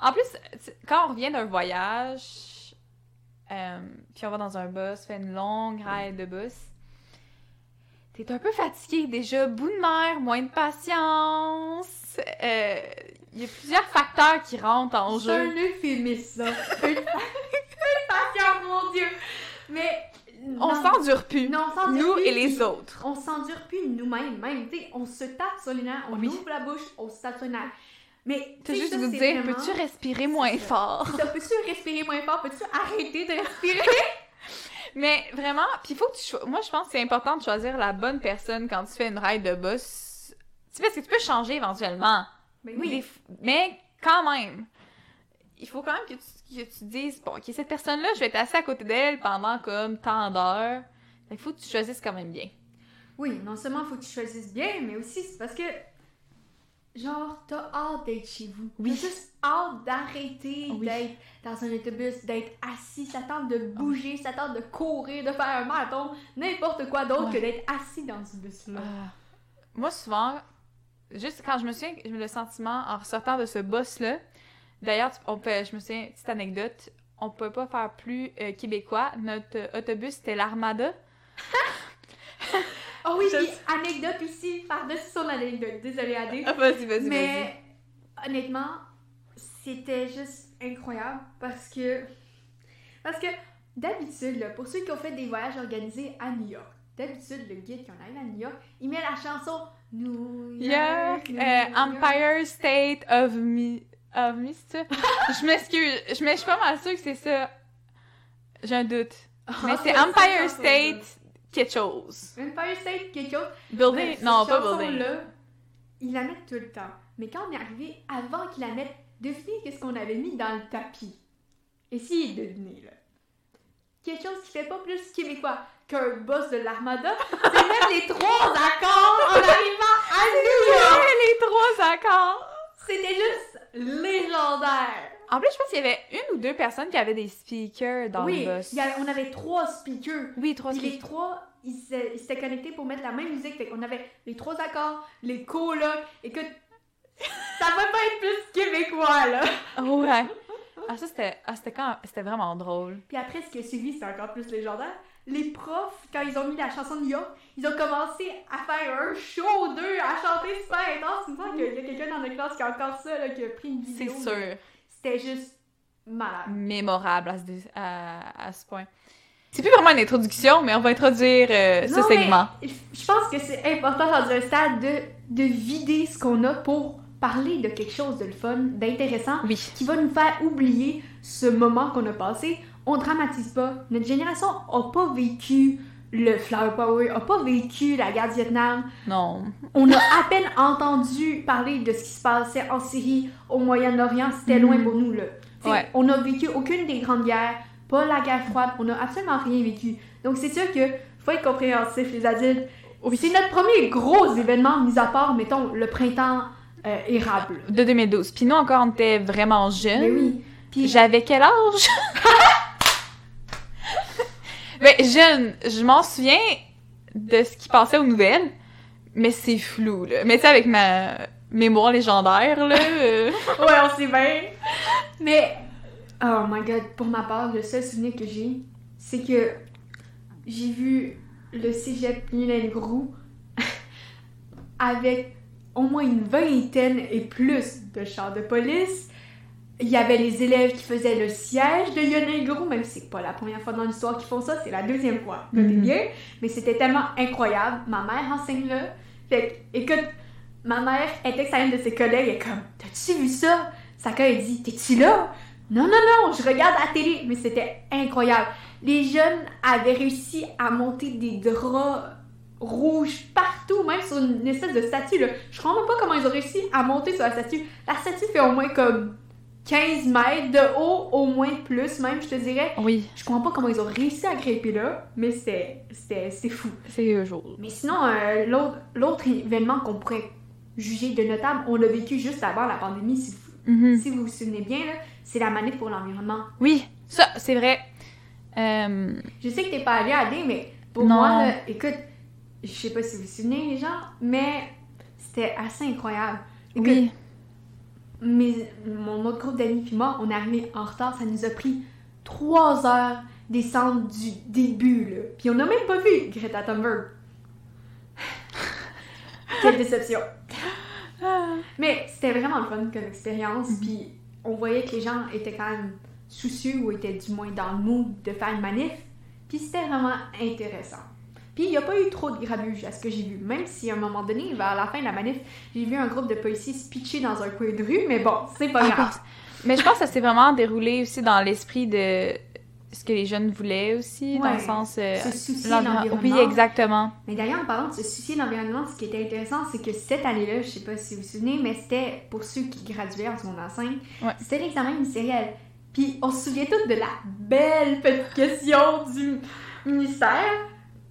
En plus, quand on revient d'un voyage, euh, puis on va dans un bus, fait une longue ride de bus, t'es un peu fatigué déjà, bout de mer, moins de patience. euh, Il y a plusieurs facteurs qui rentrent en C'est un jeu. euphémisme, ça. Une passion, mon Dieu. Mais. On s'endure plus, Non, on s'endure nous plus, et les autres. On s'endure plus nous-mêmes, même. Tu sais, on se tape sur les nerfs, on Oui. ouvre la bouche, on se tape sur les nerfs. Mais. Tu juste ça, vous dire, vraiment- peux-tu respirer moins fort? Peux-tu respirer moins fort? Peux-tu arrêter de respirer? Mais vraiment, puis il faut que tu cho- Moi, je pense que c'est important de choisir la bonne personne quand tu fais une ride de bus. Tu sais, parce que tu peux changer éventuellement. Ben f- Mais quand même, il faut quand même que tu, que tu dises, bon, ok, cette personne-là, je vais être assis à côté d'elle pendant comme tant d'heures. Il faut que tu choisisses quand même bien. Oui, non seulement il faut que tu choisisses bien, mais aussi c'est parce que, genre, t'as hâte d'être chez vous. Oui. T'as juste hâte d'arrêter Oui. d'être dans un autobus, d'être assis, ça tente de bouger, ça tente de courir, de faire un marathon, n'importe quoi d'autre Ouais. que d'être assis dans ce bus-là. Ah. Moi, souvent, juste quand je me souviens, j'ai eu le sentiment en ressortant de ce boss-là. D'ailleurs, on peut, je me souviens, petite anecdote, on peut pas faire plus euh, québécois. Notre autobus, c'était l'Armada. Oh oui, Je- puis anecdote ici, par-dessus son anecdote, désolée Adé. Ah, vas-y, vas-y, vas-y. Mais honnêtement, c'était juste incroyable parce que parce que d'habitude, pour ceux qui ont fait des voyages organisés à New York, d'habitude le guide qui en arrive à New York, il met la chanson New York, York, New euh, York. Empire State of Me. Me, c'est ça? je m'excuse, je, mais je suis pas mal sûre que c'est ça. J'ai un doute. Mais Ah, c'est ça, Empire State quelque chose. Empire State quelque chose. Building? Bref, non, pas building. chanson-là, Il la met tout le temps. Mais quand on est arrivé, avant qu'il la mette, devinez qu'est-ce qu'on avait mis dans le tapis? essayez de deviner, là. Quelque chose qui fait pas plus québécois qu'un boss de l'armada, c'est même les trois accords en arrivant à New York! Les trois accords! C'était juste légendaire! En plus, je pense qu'il y avait une ou deux personnes qui avaient des speakers dans oui, le bus. avait- on avait trois speakers. Oui, trois Puis les speakers. trois, ils s'étaient connectés pour mettre la même musique. Fait qu'on avait les trois accords, les colocs. Écoute, ça va pas être plus québécois, là! Ouais. Ah, ça, c'était ah, quand... c'était vraiment drôle. Puis après, ce qui a suivi, c'était encore plus légendaire. Les profs, quand ils ont mis la chanson de York, ils ont commencé à faire un show d'eux, à chanter super intense. Il me semble qu'il y a quelqu'un dans notre classe qui a encore ça, là, qui a pris une C'est vidéo. sûr. C'était juste malade. Mémorable à ce, à, à ce point. C'est plus vraiment une introduction, mais on va introduire euh, ce Non, segment. Je pense que c'est important dans un stade de, de vider ce qu'on a pour parler de quelque chose de le fun, d'intéressant, Oui. qui va nous faire oublier ce moment qu'on a passé. On dramatise pas. Notre génération a pas vécu le Flower Power, a pas vécu la guerre du Vietnam. Non. On a à peine entendu parler de ce qui se passait en Syrie, au Moyen-Orient. C'était loin Mhm. pour nous, là. Ouais. On a vécu aucune des grandes guerres, pas la guerre froide. On a absolument rien vécu. Donc, c'est sûr que faut être compréhensif, les adultes. C'est notre premier gros événement, mis à part, mettons, le printemps euh, érable. De 2012. Puis nous, encore, on était vraiment jeunes. Mais oui. Puis, J'avais quel âge? ben, jeune, je m'en souviens de ce qui passait aux nouvelles, mais c'est flou, là. Mais tu avec ma mémoire légendaire, là... euh, ouais, on sait bien. Mais, oh my god, pour ma part, le seul souvenir que j'ai, c'est que j'ai vu le cégep Lionel Groux avec au moins une vingtaine et plus de chars de police. Il y avait les élèves qui faisaient le siège de Lionel même si c'est pas la première fois dans l'histoire qu'ils font ça, c'est la deuxième fois. Notez Mhm. bien. Mais c'était tellement incroyable. Ma mère enseigne là. Fait que, écoute, ma mère était avec de ses collègues, elle est comme T'as-tu vu ça? Sa collègue dit T'es-tu là? Non, non, non, je regarde la télé. Mais c'était incroyable. Les jeunes avaient réussi à monter des draps rouges partout, même sur une espèce de statue. Là. Je comprends même pas comment ils ont réussi à monter sur la statue. La statue fait au moins comme 15 mètres de haut, au moins plus même, je te dirais. Oui, Je comprends pas comment ils ont réussi à grimper là, mais c'était fou. c'est un jour. Mais sinon, euh, l'autre- événement qu'on pourrait juger de notable, on l'a vécu juste avant la pandémie, si vous, Mhm. si vous vous souvenez bien, là, c'est la manif pour l'environnement. Oui, ça, c'est vrai. Euh, Je sais que t'es pas allé à D, mais pour Non. moi, là, écoute, je sais pas si vous vous souvenez, les gens, mais c'était assez incroyable. Écoute, oui. Mes- mon autre groupe d'amis puis moi, on est arrivé en retard, ça nous a pris trois heures descendre du début, là. Puis on n'a même pas vu Greta Thunberg. Quelle déception. Mais c'était vraiment le fun comme expérience, puis on voyait que les gens étaient quand même soucieux ou étaient du moins dans le mood de faire une manif, puis c'était vraiment intéressant. Puis il n'y a pas eu trop de grabuge à ce que j'ai vu, même si à un moment donné, vers la fin de la manif, j'ai vu un groupe de policiers se pitcher dans un coin de rue, mais bon, c'est pas grave. Mais je pense que ça s'est vraiment déroulé aussi dans l'esprit de ce que les jeunes voulaient aussi, dans le sens... euh, se soucier l'environnement. Oui, exactement. Mais d'ailleurs, en parlant de se soucier de l'environnement, ce qui était intéressant, c'est que cette année-là, je sais pas si vous vous souvenez, mais c'était pour ceux qui graduaient en secondaire 5, Ouais. c'était l'examen ministériel. Puis on se souvient tous de la belle petite question du ministère.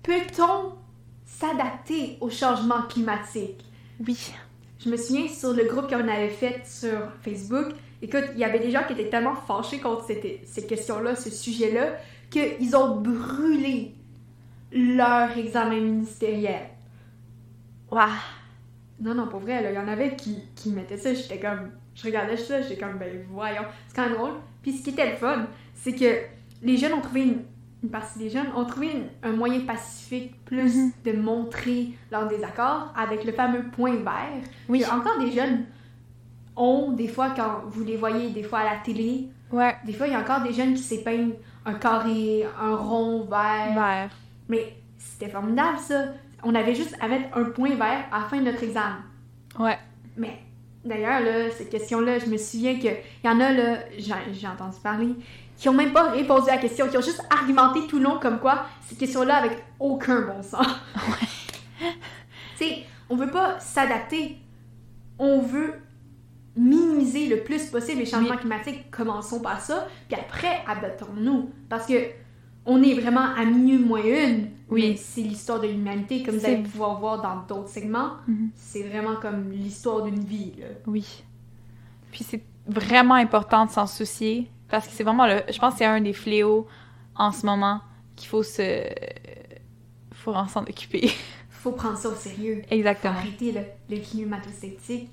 Peut-on s'adapter au changement climatique? Oui. Je me souviens sur le groupe qu'on avait fait sur Facebook, écoute, il y avait des gens qui étaient tellement fâchés contre cette, ces questions-là, ce sujet-là, qu'ils ont brûlé leur examen ministériel. Waouh. Non, non, pour vrai, il y en avait qui, qui mettaient ça, j'étais comme... Je regardais ça, j'étais comme, ben voyons. C'est quand même drôle. Puis ce qui était le fun, c'est que les jeunes ont trouvé une... Une partie des jeunes ont trouvé une- un moyen pacifique plus Mhm. de montrer leur désaccord avec le fameux point vert. Oui. Encore des jeunes ont, des fois, quand vous les voyez, des fois à la télé, Ouais. des fois, il y a encore des jeunes qui s'épeignent un carré, un rond vert. Vert. Mais c'était formidable, ça. On avait juste à mettre un point vert à la fin de notre examen. Ouais. Mais d'ailleurs, là, cette question-là, je me souviens qu'il y en a, là, j'ai entendu parler, qui ont même pas répondu à la question, qui ont juste argumenté tout le long comme quoi cette question-là avec aucun bon sens. tu sais, on veut pas s'adapter, on veut minimiser le plus possible les changements climatiques, commençons par ça, puis après, adaptons-nous. Parce que on est vraiment à milieu moyenne. Oui. mais c'est l'histoire de l'humanité, comme vous allez pouvoir voir dans d'autres segments. Mhm. C'est vraiment comme l'histoire d'une vie, là. Oui. Puis c'est vraiment important de s'en soucier parce que c'est vraiment le. Je pense que c'est un des fléaux en ce moment qu'il faut se. faut en s'en occuper. Faut prendre ça au sérieux. Faut Exactement. arrêter le, le climato-sceptique.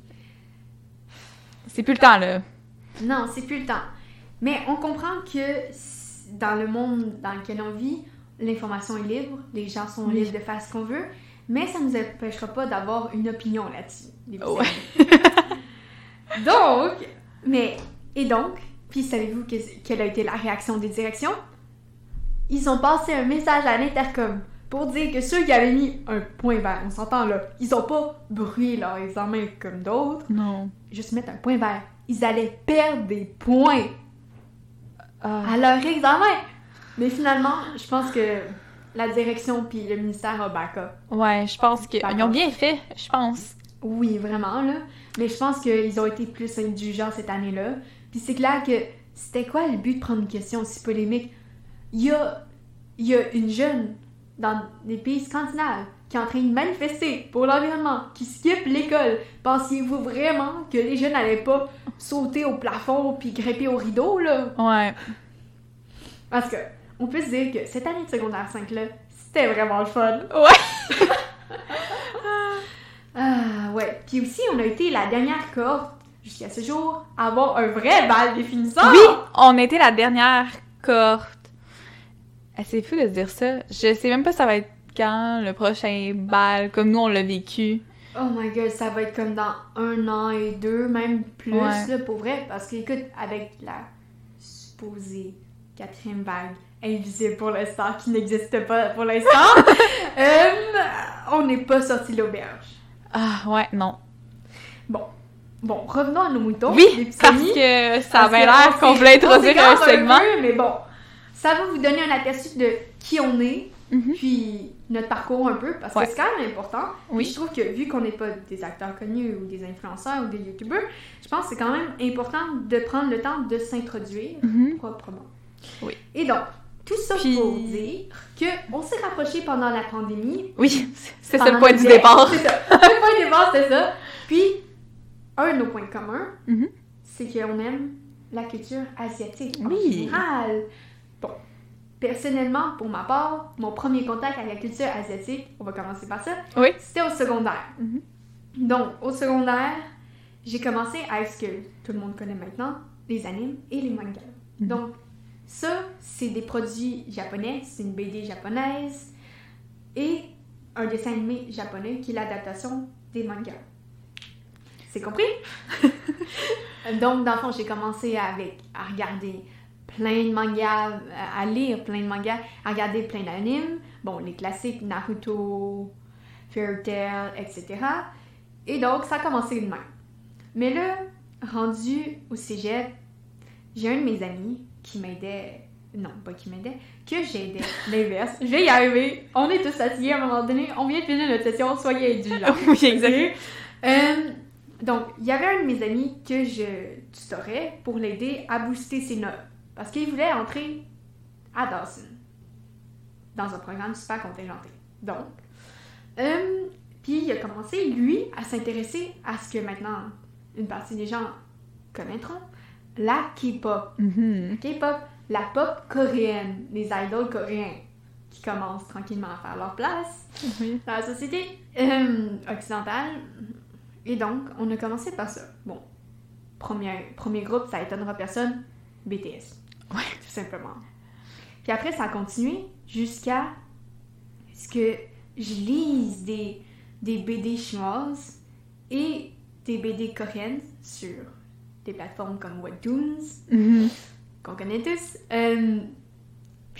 C'est plus le temps, là. Non, c'est plus le temps. Mais on comprend que dans le monde dans lequel on vit, l'information est libre, les gens sont Oui. libres de faire ce qu'on veut, mais ça ne nous empêchera pas d'avoir une opinion là-dessus. Ouais. donc, mais, et donc, puis savez-vous que- quelle a été la réaction des directions? Ils ont passé un message à l'intercom pour dire que ceux qui avaient mis un point vert, on s'entend là, ils ont pas brûlé leur examen comme d'autres, Non. juste mettre un point vert. Ils allaient perdre des points Ah. à leur examen. Mais finalement, je pense que la direction puis le ministère a back up. Ouais, je pense qu'ils ont bien fait, je pense. Oui, vraiment, là. Mais je pense qu'ils ont été plus indulgents cette année-là. Puis c'est clair que c'était quoi le but de prendre une question aussi polémique? Il y a, il y a une jeune dans des pays scandinaves qui est en train de manifester pour l'environnement, qui skip l'école. Pensiez-vous vraiment que les jeunes n'allaient pas sauter au plafond puis grimper au rideau, là? Ouais. Parce que, on peut se dire que cette année de secondaire 5 là, c'était vraiment le fun. Ouais. Ah, ouais. Puis aussi, on a été la dernière cohorte, jusqu'à ce jour, avoir un vrai bal définissant. Oui, on était la dernière cohorte. Ah, c'est fou de dire ça. Je sais même pas ça va être quand le prochain bal, comme nous on l'a vécu. Oh my god, ça va être comme dans un an et deux, même plus, Ouais. là, pour vrai. Parce que, écoute, avec la supposée quatrième vague invisible pour l'instant, qui n'existe pas pour l'instant, euh, on n'est pas sorti de l'auberge. Ah ouais, non. Bon, revenons à nos moutons. oui, parce que ça avait l'air on qu'on voulait introduire un segment. peu, mais bon, ça va vous donner un aperçu de qui on est, Mhm. puis notre parcours un peu, parce Ouais. que c'est quand même important. Oui. Je trouve que vu qu'on n'est pas des acteurs connus ou des influenceurs ou des youtubeurs, je pense que c'est quand même important de prendre le temps de s'introduire Mhm. proprement. Oui. Et donc, tout ça Puis- pour dire que on s'est rapprochés pendant la pandémie. Oui, c'est ça le point du départ. C'est ça. Le point de départ, c'est ça. Puis, un de nos points communs, Mhm. c'est qu'on aime la culture asiatique en Oui. général. Bon, personnellement, pour ma part, mon premier contact avec la culture asiatique, on va commencer par ça, Oui. c'était au secondaire. Mhm. Donc, au secondaire, j'ai commencé avec ce que tout le monde connaît maintenant, les animes et les mangas. Mhm. Donc, ça, c'est des produits japonais, c'est une BD japonaise et un dessin animé japonais qui est l'adaptation des mangas. C'est compris? Donc, dans le fond, j'ai commencé avec à regarder plein de mangas, à lire plein de mangas, à regarder plein d'animes. Bon, les classiques Naruto, Fairy Tail, etc. Et donc, ça a commencé de même. Mais là, rendu au cégep, j'ai un de mes amis qui m'aidait. Non, pas qui m'aidait, que j'aidais. L'inverse. Je vais y arriver. On est tous assis à un moment donné. On vient de finir notre session. Soyez indulgents. Oui, exact. Euh, donc, il y avait un de mes amis que je tutorais pour l'aider à booster ses notes. Parce qu'il voulait entrer à Dawson. Dans un programme super contingenté. Donc, euh, puis il a commencé, lui, à s'intéresser à ce que maintenant une partie des gens connaîtront, la K-pop. Mhm. K-pop, la pop coréenne, les idoles coréens qui commencent tranquillement à faire leur place dans la société euh, occidentale. Et donc, on a commencé par ça. Bon, premier, premier groupe, ça étonnera personne, BTS. Ouais. Tout simplement. Puis après, ça a continué jusqu'à ce que je lise des, des BD chinoises et des BD coréennes sur des plateformes comme Webtoons, Mhm. qu'on connaît tous. Euh,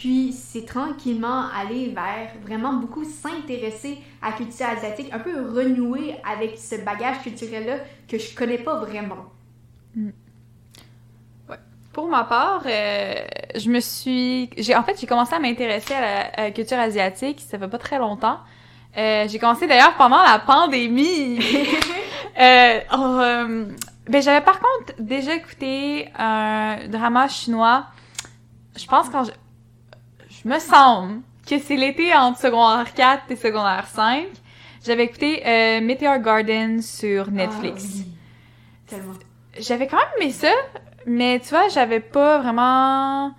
puis c'est tranquillement aller vers vraiment beaucoup s'intéresser à la culture asiatique, un peu renouer avec ce bagage culturel-là que je connais pas vraiment. Pour ma part, euh, je me suis. J'ai, en fait, j'ai commencé à m'intéresser à la, à la culture asiatique, ça fait pas très longtemps. Euh, j'ai commencé d'ailleurs pendant la pandémie. Euh, euh, Ben, j'avais par contre déjà écouté un drama chinois. Je pense quand je... Je me semble que c'est l'été entre secondaire 4 et secondaire 5. J'avais écouté euh, Meteor Garden sur Netflix. Ah, oui. Tellement. J'avais quand même aimé ça, mais tu vois, j'avais pas vraiment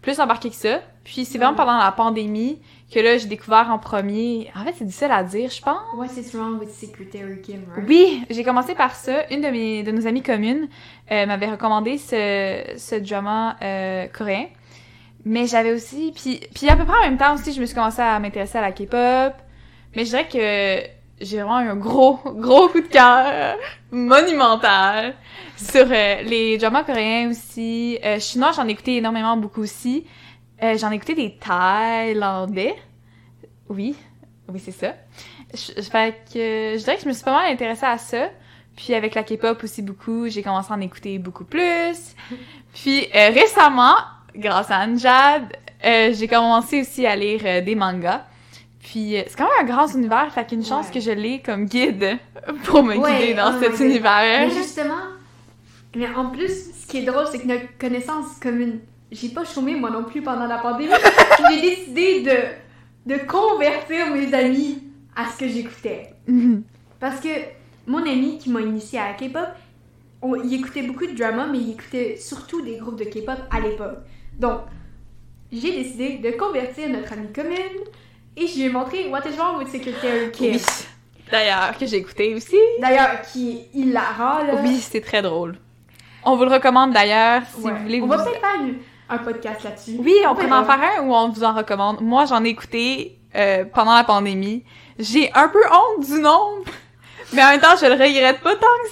plus embarqué que ça. Puis c'est vraiment pendant la pandémie que là, j'ai découvert en premier. En fait, c'est difficile à dire, je pense. What is wrong with Secretary Kim, right? Oui, j'ai commencé par ça. Une de, mes, de nos amies communes euh, m'avait recommandé ce, ce drama euh, coréen. Mais j'avais aussi... Puis, puis à peu près en même temps aussi, je me suis commencé à m'intéresser à la K-pop. Mais je dirais que j'ai vraiment eu un gros, gros coup de cœur monumental sur euh, les dramas coréens aussi. Euh, chinois, j'en ai écouté énormément, beaucoup aussi. Euh, j'en ai écouté des thaïlandais. Oui, oui, c'est ça. Je- fait que je dirais que je me suis pas mal intéressée à ça. Puis avec la K-pop aussi beaucoup, j'ai commencé à en écouter beaucoup plus. Puis euh, récemment, grâce à Anjad, euh, j'ai commencé aussi à lire euh, des mangas. Puis euh, c'est quand même un grand univers, fait qu'une chance Ouais. que je l'ai comme guide pour me Ouais, guider dans cet univers. Mais justement, mais en plus, ce qui est drôle, c'est que notre connaissance commune, j'ai pas chômé moi non plus pendant la pandémie. j'ai décidé de, de convertir mes amis à ce que j'écoutais. Mhm. Parce que mon ami qui m'a initié à la K-pop, il écoutait beaucoup de drama, mais il écoutait surtout des groupes de K-pop à l'époque. Donc, j'ai décidé de convertir notre amie commune et je lui ai montré What is wrong with Secretary Kim. Oui. D'ailleurs, que j'ai écouté aussi. D'ailleurs, qui est hilarant, là. Oui, c'est très drôle. On vous le recommande d'ailleurs si Ouais. vous voulez. On vous- va peut-être faire un podcast là-dessus. Oui, on peut en faire un ou on vous en recommande. Moi, j'en ai écouté euh, pendant la pandémie. J'ai un peu honte du nombre, mais en même temps, je le regrette pas tant que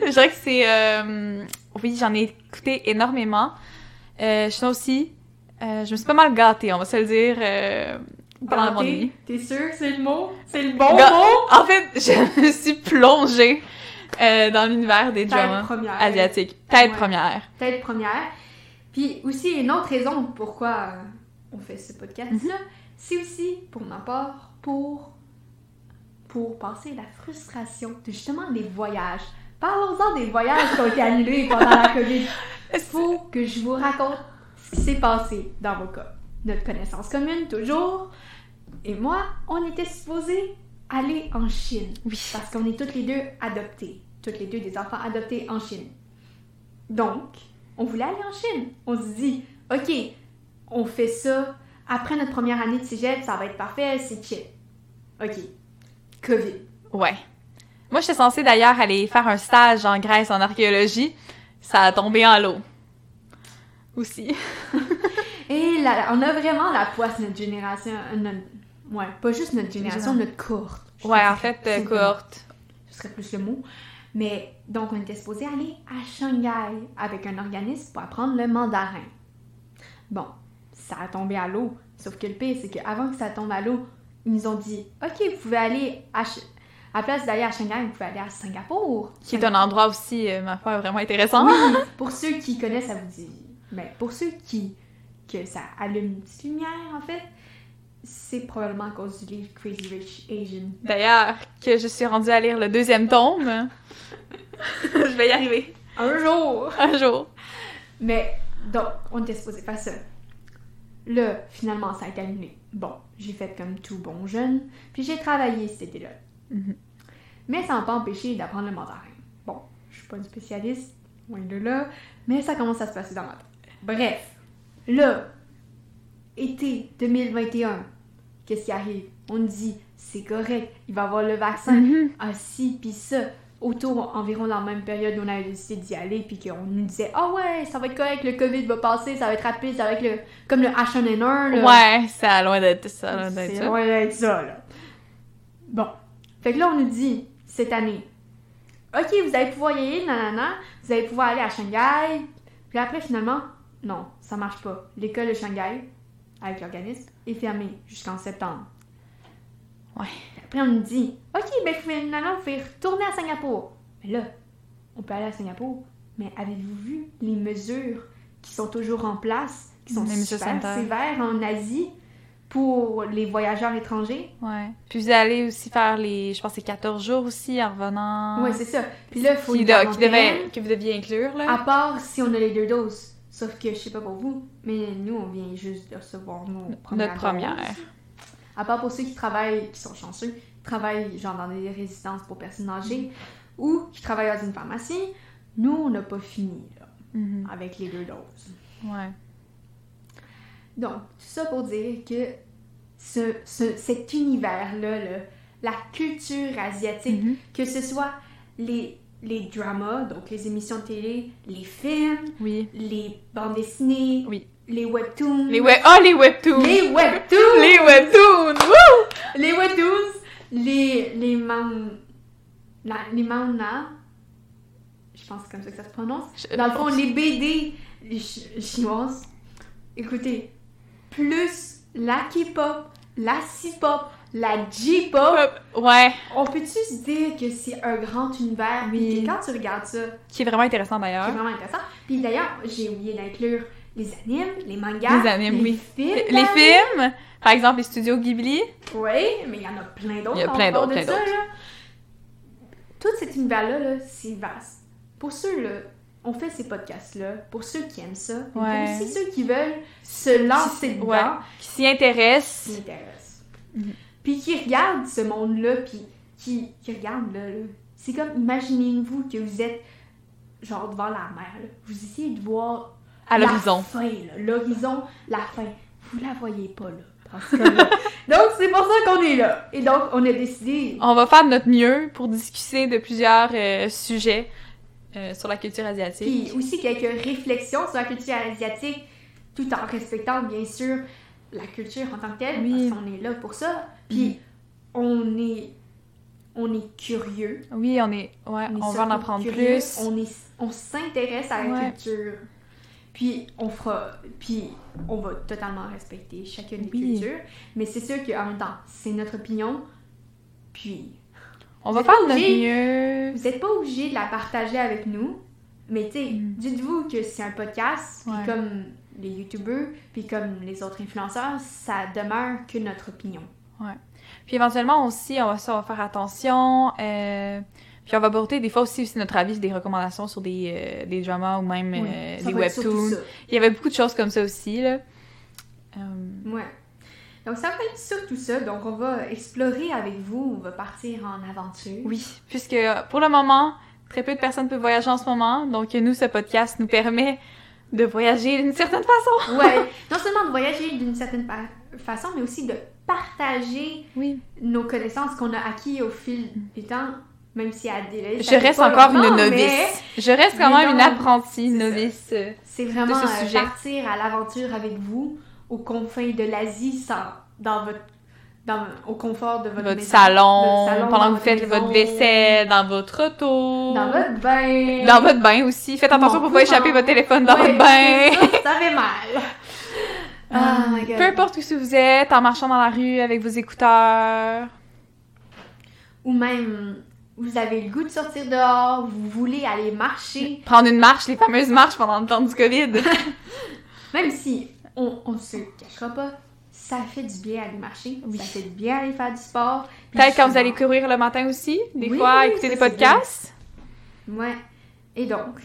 ça. je dirais que c'est... euh, Oui, j'en ai écouté énormément. Euh, sinon aussi, euh, je me suis pas mal gâtée, on va se le dire, euh, pendant pandémie. T'es sûr que c'est le mot? C'est le bon Ga- mot? En fait, je me suis plongée euh, dans l'univers des Tête dramas première. asiatiques. Tête Ouais. première. Tête première. Puis aussi, une autre raison pourquoi euh, on fait ce podcast-là, c'est aussi, pour ma part, pour, pour passer la frustration de justement des voyages. Parlons-en des voyages qui ont été annulés pendant la COVID. Il faut que je vous raconte ce qui s'est passé dans vos cas. Notre connaissance commune, toujours. Et moi, on était supposés aller en Chine. Oui. Parce qu'on est toutes les deux adoptés. Toutes les deux des enfants adoptés en Chine. Donc, on voulait aller en Chine. On se dit, OK, on fait ça. Après notre première année de cégep, ça va être parfait, c'est chill. OK. COVID. Ouais. Moi, j'étais censée d'ailleurs aller faire un stage en Grèce en archéologie. Ça a tombé en l'eau. Aussi. Et là, on a vraiment la poisse, notre génération. euh, notre- ouais, pas juste notre génération, notre cohorte. Je Ouais, en fait, euh, cohorte. Ce serait plus le mot. Mais donc, on était supposé aller à Shanghai avec un organisme pour apprendre le mandarin. Bon, ça a tombé à l'eau. Sauf que le pire, c'est qu'avant que ça tombe à l'eau, ils nous ont dit Ok, vous pouvez aller à. À la place d'aller à Shanghai, vous pouvez aller à Singapour. Qui est un endroit aussi, euh, ma foi, vraiment intéressant. Oui, pour ceux qui connaissent, ça vous dit. Mais pour ceux qui. que ça allume une petite lumière, en fait, c'est probablement à cause du livre Crazy Rich Asian. D'ailleurs, que je suis rendue à lire le deuxième tome. je vais y arriver. Un jour! Un jour. Mais, donc, on était supposé faire ça. Là, finalement, ça a été annulé. Bon, j'ai fait comme tout bon jeune, puis j'ai travaillé cet été-là. Mhm. Mais ça m'a pas empêché d'apprendre le mandarin. Bon, je suis pas une spécialiste, loin de là, mais ça commence à se passer dans ma tête. Bref, là, été 2021, qu'est-ce qui arrive? On nous dit, c'est correct, il va y avoir le vaccin. Mhm. Ah si, puis ça, autour, environ dans la même période, on avait décidé d'y aller, puis qu'on nous disait, ah ouais, ça va être correct, le COVID va passer, ça va être rapide, ça va être le, comme le H1N1, là. Ouais, c'est loin d'être ça. loin d'être C'est ça. loin d'être ça, là. Bon. Fait que là, on nous dit, cette année, OK, vous allez pouvoir y aller, nanana, vous allez pouvoir aller à Shanghai. Puis après, finalement, non, ça marche pas. L'école de Shanghai, avec l'organisme, est fermée jusqu'en septembre. Ouais. Puis Après, on nous dit, OK, ben finalement, vous pouvez retourner à Singapour. Mais là, on peut aller à Singapour, mais avez-vous vu les mesures qui sont toujours en place, qui sont Les super sévères en Asie? Pour les voyageurs étrangers. Ouais. Puis vous allez aussi faire les, je pense, c'est 14 jours aussi en revenant. Ouais, c'est ça. Puis là, il faut qui, de- qui devait- que vous deviez inclure, là. À part si on a les deux doses. Sauf que je sais pas pour vous, mais nous, on vient juste de recevoir nos premières Notre première. doses. À part pour ceux qui travaillent, qui sont chanceux, qui travaillent genre dans des résidences pour personnes âgées ou qui travaillent dans une pharmacie, nous, on n'a pas fini là, Mhm. avec les deux doses. Ouais. Donc, tout ça pour dire que ce, ce- cet univers-là, là, la culture asiatique, Mhm. que ce soit les, les dramas, donc les émissions de télé, les films, Oui. les bandes dessinées, Oui. les webtoons, Les web... Oh, les webtoons! les webtoons, Les webtoons! Les webtoons, les les man, la- les manga, je pense que c'est comme ça que ça se prononce. Je- Dans le fond, les BD chinoises, écoutez, plus la K-pop, la C-pop, la J-pop, Ouais. on peut-tu se dire que c'est un grand univers? Oui. Puis quand tu regardes ça, Qui est vraiment intéressant d'ailleurs. vraiment intéressant. Puis d'ailleurs, j'ai oublié d'inclure les animes, les mangas, Les animes, oui. films. Les les films, par exemple les studios Ghibli. Oui, mais il y en a plein d'autres. Il y a plein d'autres, plein d'autres. Tout cet univers-là, là, c'est vaste. Pour ceux, là, on fait ces podcasts-là, pour ceux qui aiment ça, Ouais. pour aussi ceux qui veulent se lancer dedans, Ouais. Qui s'y intéressent. qui intéressent. Mhm. Puis qui regardent ce monde-là, puis qui, qui regardent là, là. C'est comme, imaginez-vous que vous êtes genre devant la mer, là. vous essayez de voir À la l'horizon. fin, là. l'horizon, la fin. Vous la voyez pas là. donc c'est pour ça qu'on est là. Et donc on a décidé. On va faire de notre mieux pour discuter de plusieurs euh, sujets euh, sur la culture asiatique. Puis aussi quelques réflexions sur la culture asiatique, tout en respectant bien sûr la culture en tant que telle, Oui. parce qu'on est là pour ça. Puis on est on est curieux. Oui, on est. Ouais, On, est on va en apprendre curieux, plus. On est on s'intéresse à la Ouais. culture. Puis on fera puis on va totalement respecter chacune des Oui. cultures, mais c'est sûr qu'en même temps, c'est notre opinion. Puis On va faire notre mieux. Vous n'êtes pas obligé de la partager avec nous, mais tu sais, Mm. dites-vous que c'est un podcast, puis comme les youtubeurs, puis comme les autres influenceurs, ça demeure que notre opinion. Puis éventuellement aussi, on va, ça, on va faire attention. euh, puis on va aborder des fois aussi, aussi notre avis, des recommandations sur des, euh, des dramas ou même Oui, euh, des webtoons. Il y avait beaucoup de choses comme ça aussi. Là. Euh, Ouais. Donc ça va être surtout ça, donc on va explorer avec vous, on va partir en aventure. oui, puisque euh, pour le moment, très peu de personnes peuvent voyager en ce moment. Donc nous, ce podcast nous permet de voyager d'une certaine façon. Ouais, non seulement de voyager d'une certaine façon, mais aussi de partager Oui. nos connaissances qu'on a acquis au fil du temps, même si à délai. Je reste encore une novice. Je reste quand mais même une apprentie novice. C'est vraiment de ce euh, sujet. partir à l'aventure avec vous aux confins de l'Asie sans dans votre dans, au confort de votre, Votre maison, salon, pendant que vous faites maison, votre vaisselle, dans votre auto. dans votre bain Dans votre bain aussi. Faites attention pour pas échapper votre téléphone dans votre bain. ça, ça fait mal Ah, my God. Peu importe où vous êtes, en marchant dans la rue avec vos écouteurs. ou même vous avez le goût de sortir dehors vous voulez aller marcher Prendre une marche, les fameuses marches pendant le temps du COVID. même si on, on se cachera pas ça fait du bien aller marcher Oui. ça fait du bien aller faire du sport Peut-être quand vous allez courir le matin aussi. Des Oui, fois, écouter des podcasts. Ouais. Et donc,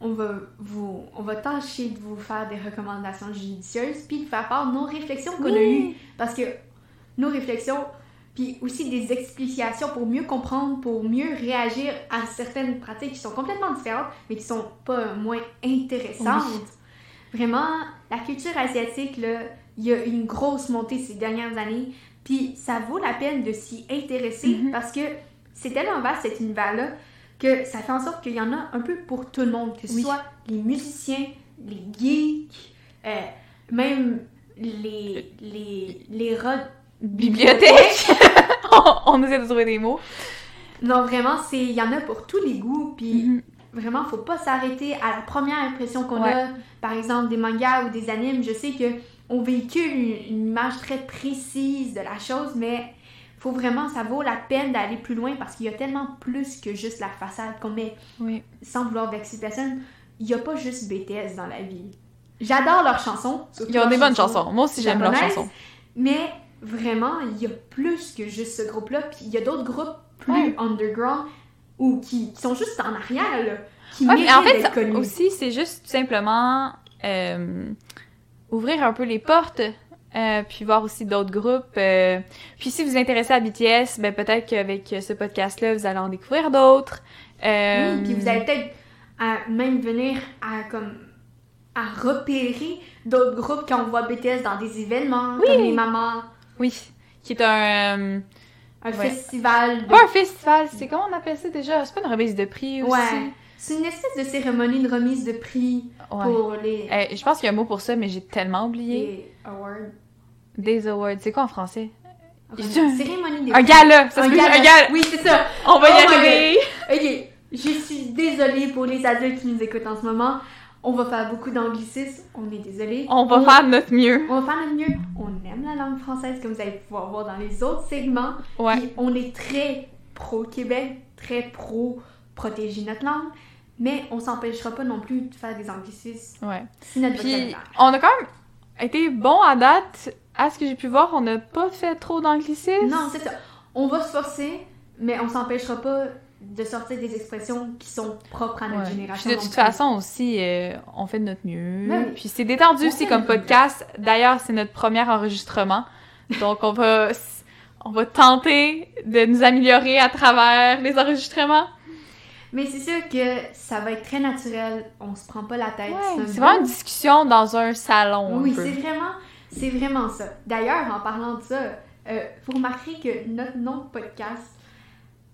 on va vous, on va tâcher de vous faire des recommandations judicieuses, puis de faire part de nos réflexions qu'on a eues. Parce que nos réflexions, puis aussi des explications pour mieux comprendre, pour mieux réagir à certaines pratiques qui sont complètement différentes, mais qui sont pas moins intéressantes. Vraiment, la culture asiatique, là, il y a une grosse montée ces dernières années, puis ça vaut la peine de s'y intéresser Mhm. parce que c'est tellement vaste cet univers-là que ça fait en sorte qu'il y en a un peu pour tout le monde, que ce Oui. soit les musiciens, les geeks, euh, même les, les, les rats Bibliothèque. on, on essaie de trouver des mots. Non, vraiment, il y en a pour tous les goûts, puis Mhm. vraiment, faut pas s'arrêter à la première impression qu'on Ouais. a, par exemple, des mangas ou des animes. Je sais que on véhicule une, une image très précise de la chose, mais faut vraiment, ça vaut la peine d'aller plus loin parce qu'il y a tellement plus que juste la façade qu'on met, Oui. sans vouloir vexer personne. Il y a pas juste BTS dans la vie. J'adore leurs chansons. Ils ont des bonnes chansons. Moi aussi, j'aime leurs chansons. Mais vraiment, il y a plus que juste ce groupe-là. Puis il y a d'autres groupes plus Ouais. underground ou qui, qui sont juste en arrière, là, qui Ouais, mais en fait, ça- aussi, c'est juste tout simplement euh, ouvrir un peu les portes, euh, puis voir aussi d'autres groupes. euh. Puis si vous vous intéressez à BTS, ben peut-être qu'avec ce podcast-là, vous allez en découvrir d'autres. Euh, Oui, puis vous allez peut-être à même venir à comme à repérer d'autres groupes quand on voit BTS dans des événements, Oui. comme les mamans, Oui, qui est un... un Ouais. festival. de- Pas un festival, c'est comment on appelle ça déjà? C'est pas une remise de prix aussi? Ouais. C'est une espèce de cérémonie de remise de prix Ouais. pour les, Euh, je pense qu'il y a un mot pour ça, mais j'ai tellement oublié. les awards. Des awards, c'est quoi en français? Je- cérémonie des Un prix. gala! Ça Un gala. un gala! Oui, c'est ça. On va y Oh arriver! Ok, je suis désolée pour les adultes qui nous écoutent en ce moment. On va faire beaucoup d'anglicisme. On est désolé. On va faire notre mieux. On va faire le mieux. On aime la langue française, comme vous allez pouvoir voir dans les autres segments. Ouais. Puis on est très pro-Québec, très pro-protéger notre langue. Mais on s'empêchera pas non plus de faire des anglicismes Ouais. si notre Puis, on a quand même été bon à date. À ce que j'ai pu voir, on n'a pas fait trop d'anglicisme. Non, c'est ça. On va se forcer, mais on s'empêchera pas de sortir des expressions qui sont propres à notre Ouais. génération. Puis de toute façon aussi, euh, on fait de notre mieux. Ben oui. Puis c'est détendu aussi comme podcast. D'ailleurs, c'est notre premier enregistrement. Donc on va, on va tenter de nous améliorer à travers les enregistrements. Mais c'est sûr que ça va être très naturel. On se prend pas la tête. Ouais, c'est vraiment une discussion dans un salon. Oui, c'est vraiment, c'est vraiment ça. D'ailleurs, en parlant de ça, euh, vous remarquerez que notre nom de podcast,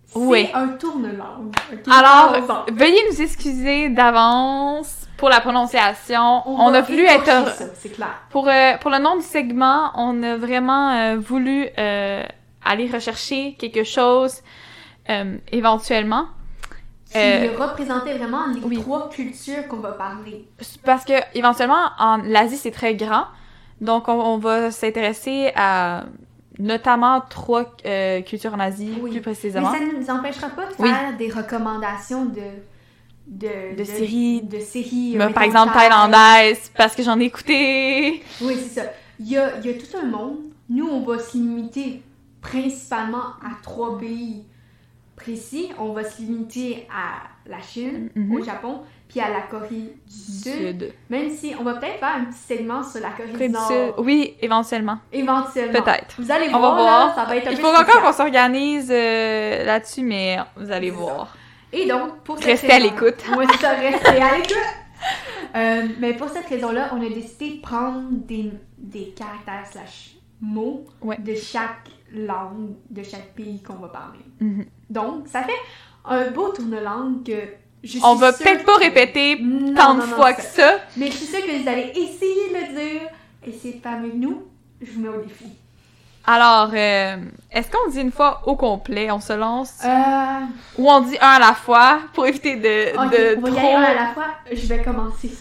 c'est Oui. un tourne-langue. Alors, veuillez nous excuser d'avance pour la prononciation. On, a voulu être ça, c'est clair. Pour, euh, pour le nom du segment, on a vraiment euh, voulu aller rechercher quelque chose éventuellement. Euh, représentait vraiment les oui. trois cultures qu'on va parler. Parce que éventuellement, en l'Asie, c'est très grand. Donc, on, on va s'intéresser à notamment trois euh, cultures en Asie, Oui. plus Mais précisément. ça ne nous empêchera pas de Oui. faire des recommandations de... De, De séries. De séries. Ben, par exemple, thaï. thaïlandaise, parce que j'en ai écouté. Oui, c'est ça. Il y a, il y a tout un monde. Nous, on va se limiter principalement à trois pays précis. On va se limiter à la Chine, Mhm. au Japon, puis à la Corée du Sud. Sud. Même si on va peut-être faire un petit segment sur la Corée du Nord. Sud. Oui, éventuellement. Éventuellement. Peut-être. Vous allez On va voir, voir. là, ça va être un Il faut encore qu'on s'organise euh, là-dessus, mais vous allez voir. Et donc, pour cette Restez à raison- l'écoute. Oui, ça, restez à l'écoute. Euh, mais pour cette raison-là, on a décidé de prendre des, des caractères slash mots Ouais. de chaque langue, de chaque pays qu'on va parler. Mhm. Donc, ça fait un beau tourne-langue que je suis On va peut-être pas répéter Non, tant de fois que ça. Mais je suis sûre que vous allez essayer de le dire. Essayez de mieux que nous. Je vous mets au défi. Alors, euh, est-ce qu'on dit une fois au complet, on se lance? Euh, Ou on dit un à la fois pour éviter de, ok, de on va y aller un à la fois. Je vais commencer.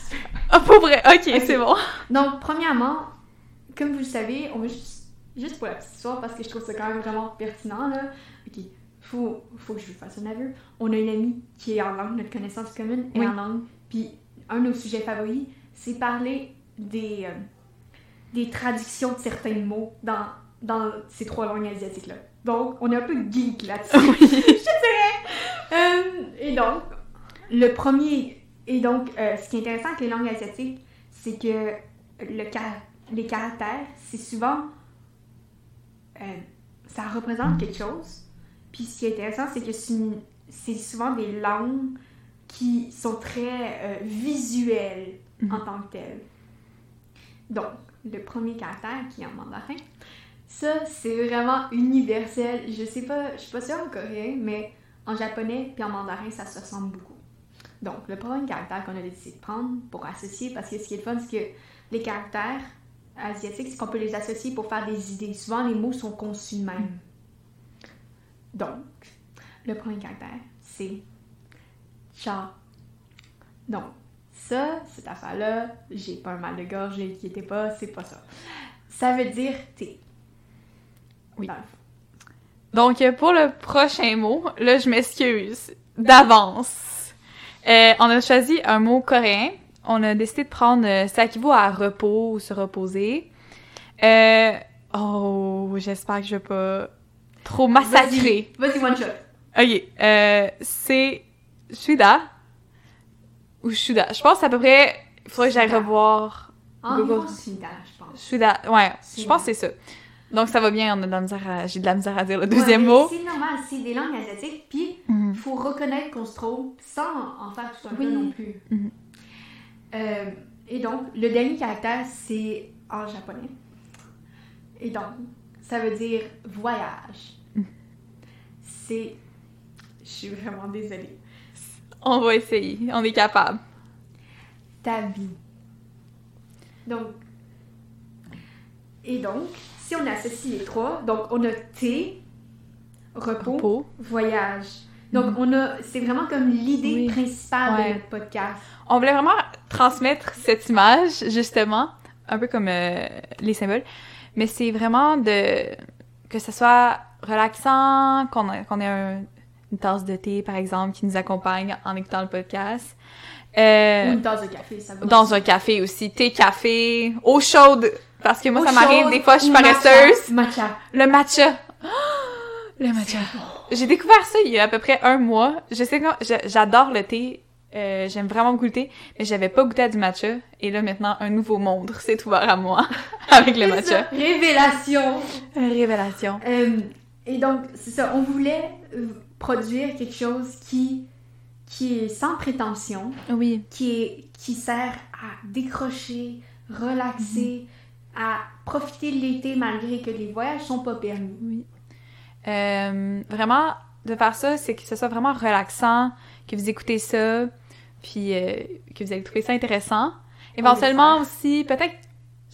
Ah, pour vrai? Ok, Ok. c'est bon. Donc, premièrement, comme vous le savez, on va juste, juste pour la petite histoire, parce que je trouve ça quand même vraiment pertinent, là. Ok, faut, faut que je vous fasse un aveu. On a une amie qui est en langue, notre connaissance commune est Oui. en langue, puis un de nos sujets favoris, c'est parler des, euh, des traductions de certains mots dans, dans ces trois langues asiatiques-là. Donc, on est un peu geek là-dessus. Euh, et donc, le premier. Et donc, euh, ce qui est intéressant avec les langues asiatiques, c'est que le car- les caractères, c'est souvent. Euh, ça représente quelque chose. Puis ce qui est intéressant, c'est que c'est souvent des langues qui sont très euh, visuelles en Mhm. tant que telles. Donc, le premier caractère qui est en mandarin, ça, c'est vraiment universel. Je sais pas, je suis pas sûre en coréen, mais en japonais puis en mandarin, ça se ressemble beaucoup. Donc, le premier caractère qu'on a décidé de prendre pour associer, parce que ce qui est le fun, c'est que les caractères asiatiques, c'est qu'on peut les associer pour faire des idées. Souvent, les mots sont conçus de même. Donc, le premier caractère, c'est cha. Donc, ça, cette affaire-là, j'ai pas un mal de gorge, inquiétez pas, c'est pas ça. Ça veut dire thé. Oui. Donc, pour le prochain mot, là, je m'excuse d'avance. Euh, on a choisi un mot coréen. On a décidé de prendre. euh, ça équivaut à repos ou se reposer. Euh, oh, j'espère que je vais pas trop massacrer. Vas-y, one shot. Ok, euh, c'est Shuda. Ou Shuda. Je pense à peu près. Il faudrait que j'aille Shuda. revoir. En Google. C'est je pense. Shuda. Ouais, je Shuda. pense que c'est ça. Donc ça va bien, on a de la misère à- j'ai de la misère à dire le deuxième Ouais, mot. C'est normal, c'est des langues asiatiques, puis Mhm. il faut reconnaître qu'on se trompe sans en faire tout un Oui. peu non plus. Mhm. Euh, et donc, le dernier caractère, c'est en japonais. Et donc, ça veut dire voyage. C'est. Je suis vraiment désolée. On va essayer, on est capable. Ta vie. Donc. Et donc, si on associe les trois, donc on a T, repos, Repos. voyage. Donc, on a, c'est vraiment comme l'idée Oui. principale Ouais. de notre podcast. On voulait vraiment transmettre cette image, justement, un peu comme euh, les symboles, mais c'est vraiment de que ce soit relaxant, qu'on ait un- une tasse de thé, par exemple, qui nous accompagne en écoutant le podcast. Euh, Ou une tasse de café, ça va. dans un café aussi, thé, café, eau chaude, parce que moi, Eau ça m'arrive, chaude des fois, je suis ou matcha. paresseuse. Matcha. Le matcha. Le matcha. J'ai découvert ça il y a à peu près un mois. Je sais que j'adore le thé. euh, J'aime vraiment thé, mais j'avais pas goûté à du matcha. Et là, maintenant, un nouveau monde s'est ouvert à moi avec le ça, matcha. Révélation. Révélation. Euh, et donc, c'est ça, on voulait euh, produire quelque chose qui, qui est sans prétention, Oui. qui, est, qui sert à décrocher, relaxer, à profiter de l'été malgré que les voyages sont pas permis. Oui. Euh, vraiment, de faire ça, c'est que ce soit vraiment relaxant, que vous écoutez ça, puis euh, que vous allez trouver ça intéressant. Éventuellement aussi, peut-être,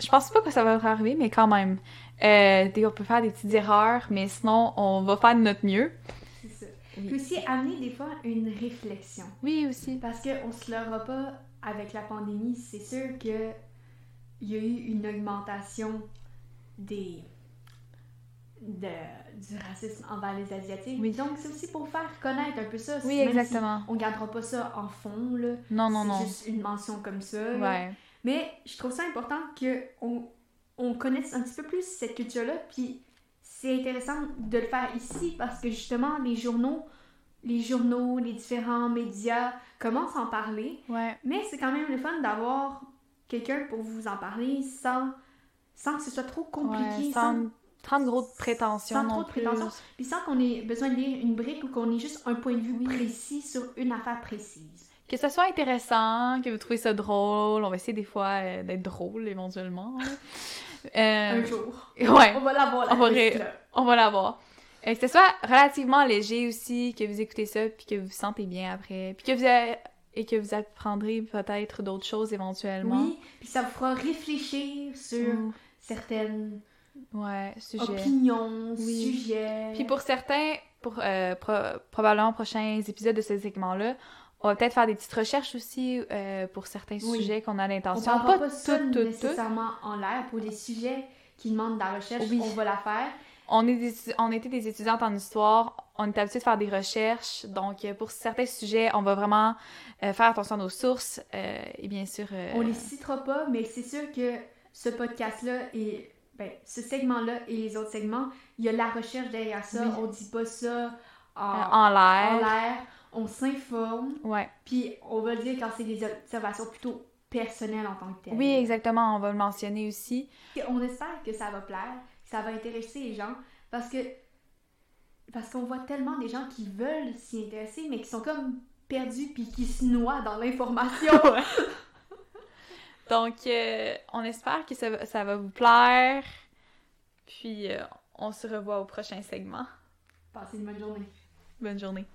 je pense pas que ça va arriver, mais quand même, euh, on peut faire des petites erreurs, mais sinon, on va faire de notre mieux. C'est ça. Oui. Puis aussi amener des fois une réflexion. Oui, aussi. Parce qu'on se leurra pas avec la pandémie, c'est sûr que il y a eu une augmentation des de, du racisme envers les Asiatiques. Oui. Donc c'est aussi pour faire connaître un peu ça. Oui, même si exactement. on gardera pas ça en fond, là. Non, non, c'est non. juste une mention comme ça. Ouais. Mais je trouve ça important que on, on connaisse un petit peu plus cette culture-là, puis c'est intéressant de le faire ici parce que justement les journaux, les journaux, les différents médias commencent à en parler, Ouais. mais c'est quand même le fun d'avoir quelqu'un pour vous en parler sans, sans que ce soit trop compliqué, Ouais, sans, sans trop de grosses prétentions sans trop de plus. prétentions. puis sans qu'on ait besoin de lire une brique ou qu'on ait juste un point de vue Oui. précis sur une affaire précise. Que ce soit intéressant, que vous trouvez ça drôle. On va essayer des fois euh, d'être drôle, éventuellement. Euh, Un jour. Ouais. On va l'avoir la On ré-. On va l'avoir. Euh, que ce soit relativement léger aussi, que vous écoutez ça, puis que vous vous sentez bien après, puis que vous et que vous apprendrez peut-être d'autres choses éventuellement. Oui, puis ça vous fera réfléchir sur certaines Ouais, sujet. opinions, Oui. sujets. Puis pour certains, pour euh, pro- probablement prochains épisodes de ce segment-là, on va peut-être faire des petites recherches aussi euh, pour certains Oui. sujets qu'on a on l'intention. parlera pas, ça tout, tout, tout. nécessairement en l'air. Pour les sujets qui demandent de la recherche, Oui. on va la faire. On, est des, on était des étudiantes en histoire, on est habitué de faire des recherches, donc euh, pour certains sujets, on va vraiment euh, faire attention à nos sources euh, et bien sûr. euh, On les citera pas, mais c'est sûr que ce podcast-là et ben, ce segment-là et les autres segments, il y a la recherche derrière ça. Oui. On dit pas ça euh, en, en en l'air. l'air. On s'informe, Ouais. puis on va le dire quand c'est des observations plutôt personnelles en tant que telles. Oui, exactement, on va le mentionner aussi. Et On espère que ça va plaire, que ça va intéresser les gens, parce que parce qu'on voit tellement des gens qui veulent s'y intéresser, mais qui sont comme perdus puis qui se noient dans l'information. Donc, euh, on espère que ça, va- ça va vous plaire. Puis, euh, on se revoit au prochain segment. Passez une bonne journée. Bonne journée.